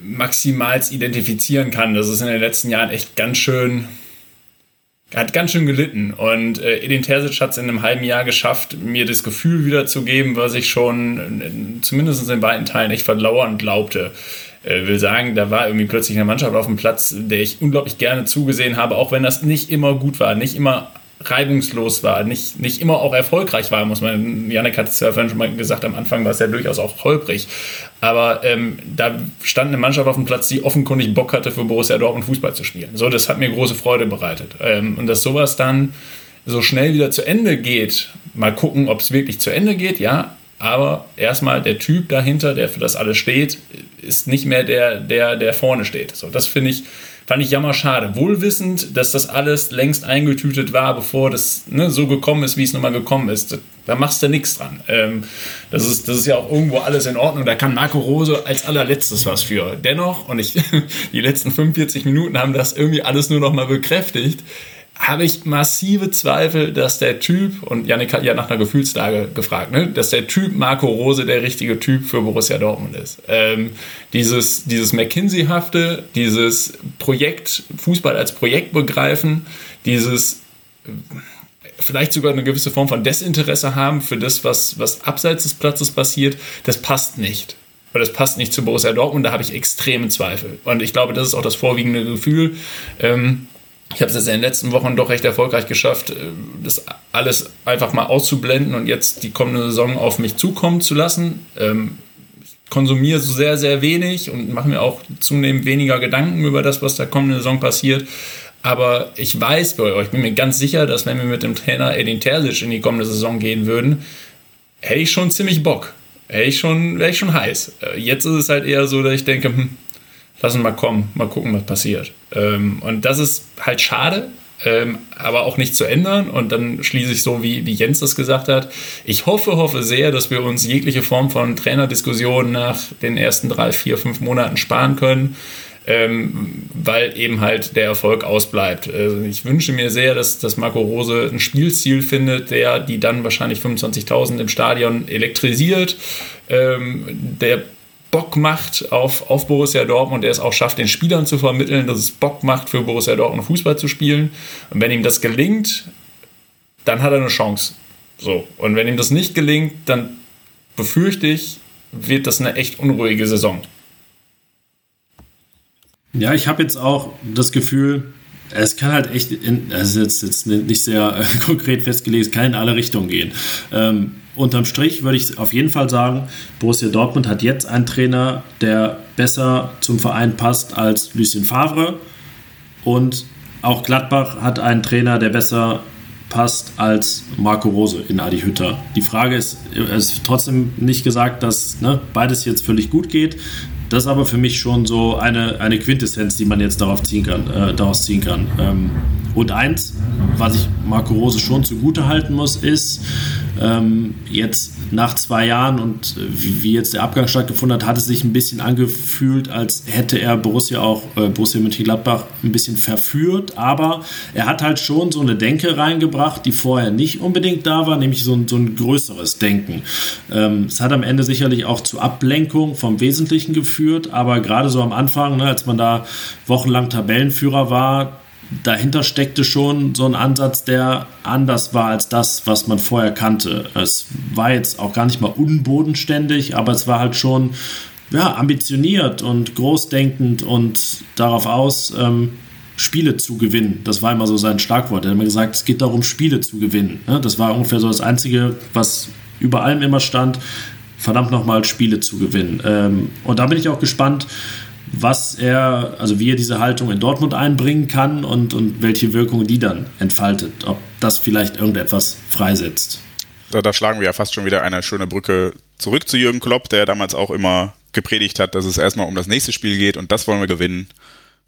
maximals identifizieren kann. Das ist in den letzten Jahren echt ganz schön, hat ganz schön gelitten. Und äh, Edin Terzic hat es in einem halben Jahr geschafft, mir das Gefühl wiederzugeben, was ich schon in, zumindest in beiden Teilen echt verlauern glaubte. Äh, will sagen, da war irgendwie plötzlich eine Mannschaft auf dem Platz, der ich unglaublich gerne zugesehen habe, auch wenn das nicht immer gut war, nicht immer reibungslos war, nicht, nicht immer auch erfolgreich war, muss man. Janik hat es ja vorhin schon mal gesagt, am Anfang war es ja durchaus auch holprig. Aber ähm, da stand eine Mannschaft auf dem Platz, die offenkundig Bock hatte, für Borussia Dortmund Fußball zu spielen. So, das hat mir große Freude bereitet. Ähm, und dass sowas dann so schnell wieder zu Ende geht, mal gucken, ob es wirklich zu Ende geht, ja. Aber erstmal der Typ dahinter, der für das alles steht, ist nicht mehr der, der, der vorne steht. So, das finde ich Fand ich jammerschade. Wohlwissend, dass das alles längst eingetütet war, bevor das ne, so gekommen ist, wie es nun mal gekommen ist. Da machst du nichts dran. Ähm, das, ist, das ist ja auch irgendwo alles in Ordnung. Da kann Marco Rose als allerletztes was für. Dennoch, und ich, <laughs> die letzten 45 Minuten haben das irgendwie alles nur noch mal bekräftigt, habe ich massive Zweifel, dass der Typ, und Janik hat ja nach einer Gefühlslage gefragt, ne, dass der Typ Marco Rose der richtige Typ für Borussia Dortmund ist. Ähm, dieses dieses McKinsey-hafte, dieses Projekt, Fußball als Projekt begreifen, dieses vielleicht sogar eine gewisse Form von Desinteresse haben für das, was, was abseits des Platzes passiert, das passt nicht. Weil das passt nicht zu Borussia Dortmund, da habe ich extreme Zweifel. Und ich glaube, das ist auch das vorwiegende Gefühl. Ähm, ich habe es jetzt in den letzten Wochen doch recht erfolgreich geschafft, äh, das alles einfach mal auszublenden und jetzt die kommende Saison auf mich zukommen zu lassen. Ähm, ich konsumiere so sehr, sehr wenig und mache mir auch zunehmend weniger Gedanken über das, was da kommende Saison passiert. Aber ich weiß bei euch, ich bin mir ganz sicher, dass wenn wir mit dem Trainer Edin Terzic in die kommende Saison gehen würden, hätte ich schon ziemlich Bock. Hätte ich schon, wäre ich schon heiß. Äh, jetzt ist es halt eher so, dass ich denke, hm, lassen mal kommen, mal gucken, was passiert. Ähm, und das ist halt schade, ähm, aber auch nicht zu ändern. Und dann schließe ich so, wie, wie Jens das gesagt hat. Ich hoffe, hoffe sehr, dass wir uns jegliche Form von Trainerdiskussionen nach den ersten drei, vier, fünf Monaten sparen können. Ähm, weil eben halt der Erfolg ausbleibt. Also ich wünsche mir sehr, dass, dass Marco Rose ein Spielziel findet, der die dann wahrscheinlich 25.000 im Stadion elektrisiert, ähm, der Bock macht auf, auf Borussia Dortmund, der es auch schafft, den Spielern zu vermitteln, dass es Bock macht, für Borussia Dortmund Fußball zu spielen. Und wenn ihm das gelingt, dann hat er eine Chance. So. Und wenn ihm das nicht gelingt, dann befürchte ich, wird das eine echt unruhige Saison. Ja, ich habe jetzt auch das Gefühl, es kann halt echt, in, also jetzt, jetzt nicht sehr äh, <laughs> konkret festgelegt, es kann in alle Richtungen gehen. Ähm, unterm Strich würde ich auf jeden Fall sagen, Borussia Dortmund hat jetzt einen Trainer, der besser zum Verein passt als Lucien Favre. Und auch Gladbach hat einen Trainer, der besser passt als Marco Rose in Adi Hütter. Die Frage ist, es ist trotzdem nicht gesagt, dass ne, beides jetzt völlig gut geht. Das ist aber für mich schon so eine, eine Quintessenz, die man jetzt darauf ziehen kann, äh, daraus ziehen kann. Ähm, und eins, was ich Marco Rose schon zugute halten muss, ist, ähm, jetzt nach zwei Jahren und äh, wie, wie, jetzt der Abgang stattgefunden hat, hat es sich ein bisschen angefühlt, als hätte er Borussia auch, äh, Borussia Mönchengladbach ein bisschen verführt, aber er hat halt schon so eine Denke reingebracht, die vorher nicht unbedingt da war, nämlich so ein, so ein größeres Denken. Ähm, es hat am Ende sicherlich auch zu Ablenkung vom Wesentlichen geführt, aber gerade so am Anfang, ne, als man da wochenlang Tabellenführer war, dahinter steckte schon so ein Ansatz, der anders war als das, was man vorher kannte. Es war jetzt auch gar nicht mal unbodenständig, aber es war halt schon ja, ambitioniert und großdenkend und darauf aus, ähm, Spiele zu gewinnen. Das war immer so sein Schlagwort. Er hat immer gesagt, es geht darum, Spiele zu gewinnen. Ne? Das war ungefähr so das Einzige, was über allem immer stand. Verdammt nochmal, Spiele zu gewinnen. Ähm, und da bin ich auch gespannt, was er, also wie er diese Haltung in Dortmund einbringen kann und, und welche Wirkung die dann entfaltet. Ob das vielleicht irgendetwas freisetzt. da, da schlagen wir ja fast schon wieder eine schöne Brücke zurück zu Jürgen Klopp, der damals auch immer gepredigt hat, dass es erstmal um das nächste Spiel geht und das wollen wir gewinnen.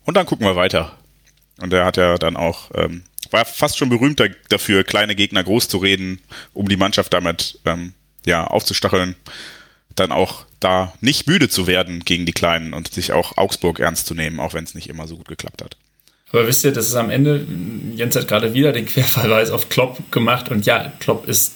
Und dann gucken wir weiter. Und er hat ja dann auch, ähm, war fast schon berühmt dafür, kleine Gegner groß zu reden, um die Mannschaft damit ähm, ja, aufzustacheln, dann auch da nicht müde zu werden gegen die Kleinen und sich auch Augsburg ernst zu nehmen, auch wenn es nicht immer so gut geklappt hat. Aber wisst ihr, das ist am Ende, Jens hat gerade wieder den Querverweis auf Klopp gemacht und ja, Klopp ist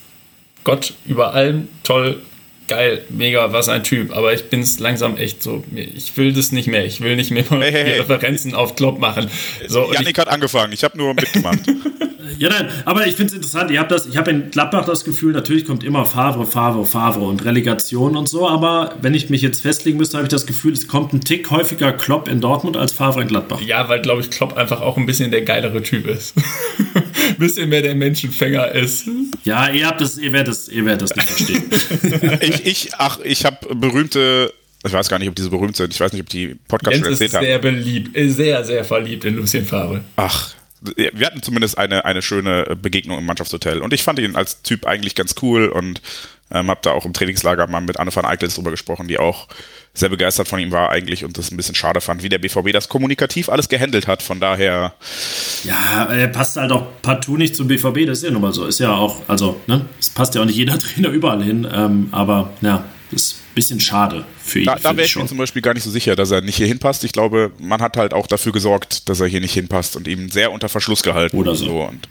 Gott über allem, toll, geil, mega, was ein Typ. Aber ich bin es langsam echt so, ich will das nicht mehr. Ich will nicht mehr hey, hey, hey. Referenzen auf Klopp machen. So, Janik hat angefangen, ich habe nur mitgemacht. <laughs> ja, nein, aber ich finde es interessant. Ihr habt das, ich habe in Gladbach das Gefühl, natürlich kommt immer Favre, Favre, Favre und Relegation und so. Aber wenn ich mich jetzt festlegen müsste, habe ich das Gefühl, es kommt ein Tick häufiger Klopp in Dortmund als Favre in Gladbach. Ja, weil, glaube ich, Klopp einfach auch ein bisschen der geilere Typ ist. ein <laughs> bisschen mehr der Menschenfänger ist. Ja, ihr habt das, ihr werdet das, ihr werdet das nicht verstehen. <laughs> ich, ich, ach, ich habe berühmte ich weiß gar nicht, ob diese berühmt sind. Ich weiß nicht, ob die Podcast Jens schon erzählt haben. sehr beliebt, sehr, sehr verliebt in Lucien Favre. Ach, wir hatten zumindest eine, eine schöne Begegnung im Mannschaftshotel und ich fand ihn als Typ eigentlich ganz cool und ähm, habe da auch im Trainingslager mal mit Anne van Eickels drüber gesprochen, die auch sehr begeistert von ihm war eigentlich und das ein bisschen schade fand, wie der BVB das kommunikativ alles gehandelt hat. Von daher. Ja, er passt halt auch partout nicht zum BVB, das ist ja nun mal so. Ist ja auch, also, ne, es passt ja auch nicht jeder <laughs> Trainer überall hin, ähm, aber ja, das ist ein bisschen schade für ihn. Da, da wäre ich mir zum Beispiel gar nicht so sicher, dass er nicht hier hinpasst. Ich glaube, man hat halt auch dafür gesorgt, dass er hier nicht hinpasst und ihm sehr unter Verschluss gehalten. Oder so. so. Und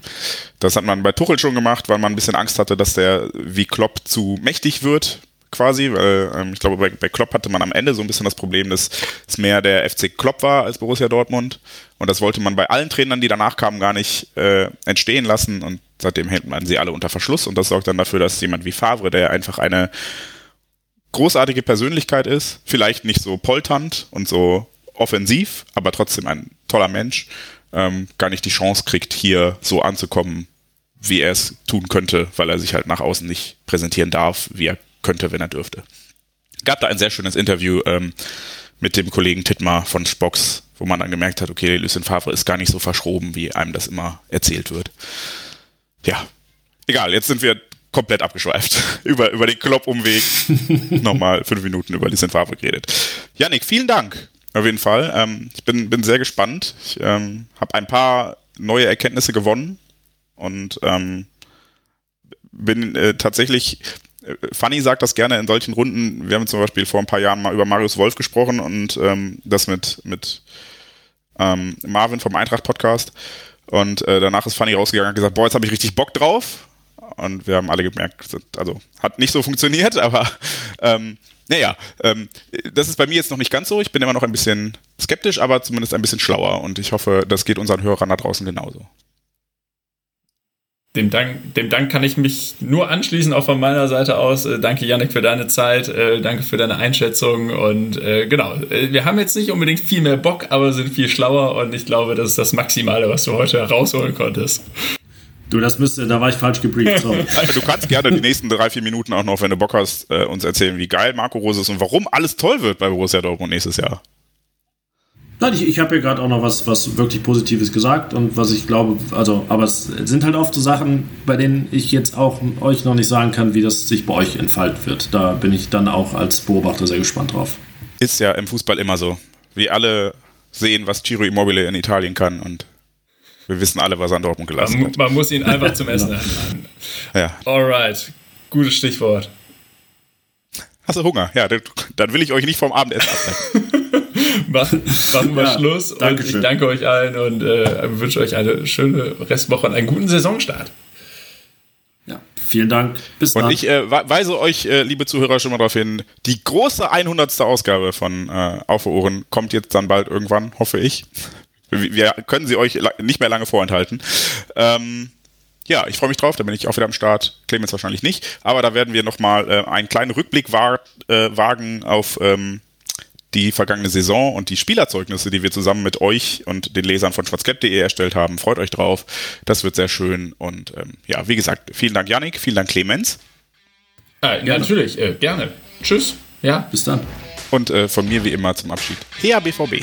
das hat man bei Tuchel schon gemacht, weil man ein bisschen Angst hatte, dass der wie Klopp zu mächtig wird quasi, weil ähm, ich glaube, bei, bei Klopp hatte man am Ende so ein bisschen das Problem, dass es mehr der FC Klopp war als Borussia Dortmund. Und das wollte man bei allen Trainern, die danach kamen, gar nicht äh, entstehen lassen. Und seitdem hält man sie alle unter Verschluss. Und das sorgt dann dafür, dass jemand wie Favre, der einfach eine großartige Persönlichkeit ist, vielleicht nicht so polternd und so offensiv, aber trotzdem ein toller Mensch, ähm, gar nicht die Chance kriegt, hier so anzukommen, wie er es tun könnte, weil er sich halt nach außen nicht präsentieren darf, wie er könnte, wenn er dürfte. Gab da ein sehr schönes Interview ähm, mit dem Kollegen Tittmar von Spox, wo man dann gemerkt hat, okay, Lucien Favre ist gar nicht so verschroben, wie einem das immer erzählt wird. Ja, egal, jetzt sind wir komplett abgeschweift. <laughs> über, über den Klopp-Umweg <laughs> nochmal fünf Minuten über Lucien Favre geredet. Janik, vielen Dank. Auf jeden Fall. Ähm, ich bin, bin sehr gespannt. Ich ähm, habe ein paar neue Erkenntnisse gewonnen und ähm, bin äh, tatsächlich Fanny sagt das gerne in solchen Runden. Wir haben zum Beispiel vor ein paar Jahren mal über Marius Wolf gesprochen und ähm, das mit, mit ähm, Marvin vom Eintracht-Podcast. Und äh, danach ist Fanny rausgegangen und gesagt, boah, jetzt habe ich richtig Bock drauf. Und wir haben alle gemerkt, also hat nicht so funktioniert, <laughs> aber ähm, naja, ähm, das ist bei mir jetzt noch nicht ganz so. Ich bin immer noch ein bisschen skeptisch, aber zumindest ein bisschen schlauer. Und ich hoffe, das geht unseren Hörern da draußen genauso. Dem Dank, dem Dank kann ich mich nur anschließen, auch von meiner Seite aus. Äh, danke, Yannick, für deine Zeit. Äh, danke für deine Einschätzung. Und äh, genau, wir haben jetzt nicht unbedingt viel mehr Bock, aber sind viel schlauer. Und ich glaube, das ist das Maximale, was du heute herausholen konntest. Du, das müsste, da war ich falsch gebrieft. Sorry. <laughs> du kannst gerne die nächsten drei, vier Minuten auch noch, wenn du Bock hast, äh, uns erzählen, wie geil Marco Rose ist und warum alles toll wird bei Borussia Dortmund nächstes Jahr. Nein, ich, ich habe ja gerade auch noch was, was wirklich Positives gesagt und was ich glaube, also, aber es sind halt oft so Sachen, bei denen ich jetzt auch euch noch nicht sagen kann, wie das sich bei euch entfalten wird. Da bin ich dann auch als Beobachter sehr gespannt drauf. Ist ja im Fußball immer so. Wir alle sehen, was Ciro Immobile in Italien kann und wir wissen alle, was er an Dortmund gelassen man, hat. Man muss ihn einfach zum <laughs> Essen einladen. Ja. Alright, gutes Stichwort. Hast du Hunger? Ja, dann will ich euch nicht vom Abendessen abhalten. <laughs> machen, machen wir ja, Schluss. Und ich danke euch allen und äh, wünsche euch eine schöne Restwoche und einen guten Saisonstart. Ja, vielen Dank. Bis dann. Und ich äh, weise euch, äh, liebe Zuhörer, schon mal darauf hin, die große 100. Ausgabe von äh, Auf Ohren kommt jetzt dann bald irgendwann, hoffe ich. Wir können sie euch nicht mehr lange vorenthalten. Ähm, ja, ich freue mich drauf, da bin ich auch wieder am Start. Clemens wahrscheinlich nicht, aber da werden wir nochmal äh, einen kleinen Rückblick war, äh, wagen auf ähm, die vergangene Saison und die Spielerzeugnisse, die wir zusammen mit euch und den Lesern von schwarzgelb.de erstellt haben. Freut euch drauf. Das wird sehr schön. Und ähm, ja, wie gesagt, vielen Dank, Yannick. Vielen Dank, Clemens. Äh, ja, natürlich. Äh, gerne. Tschüss. Ja, bis dann. Und äh, von mir wie immer zum Abschied. Hea BVB.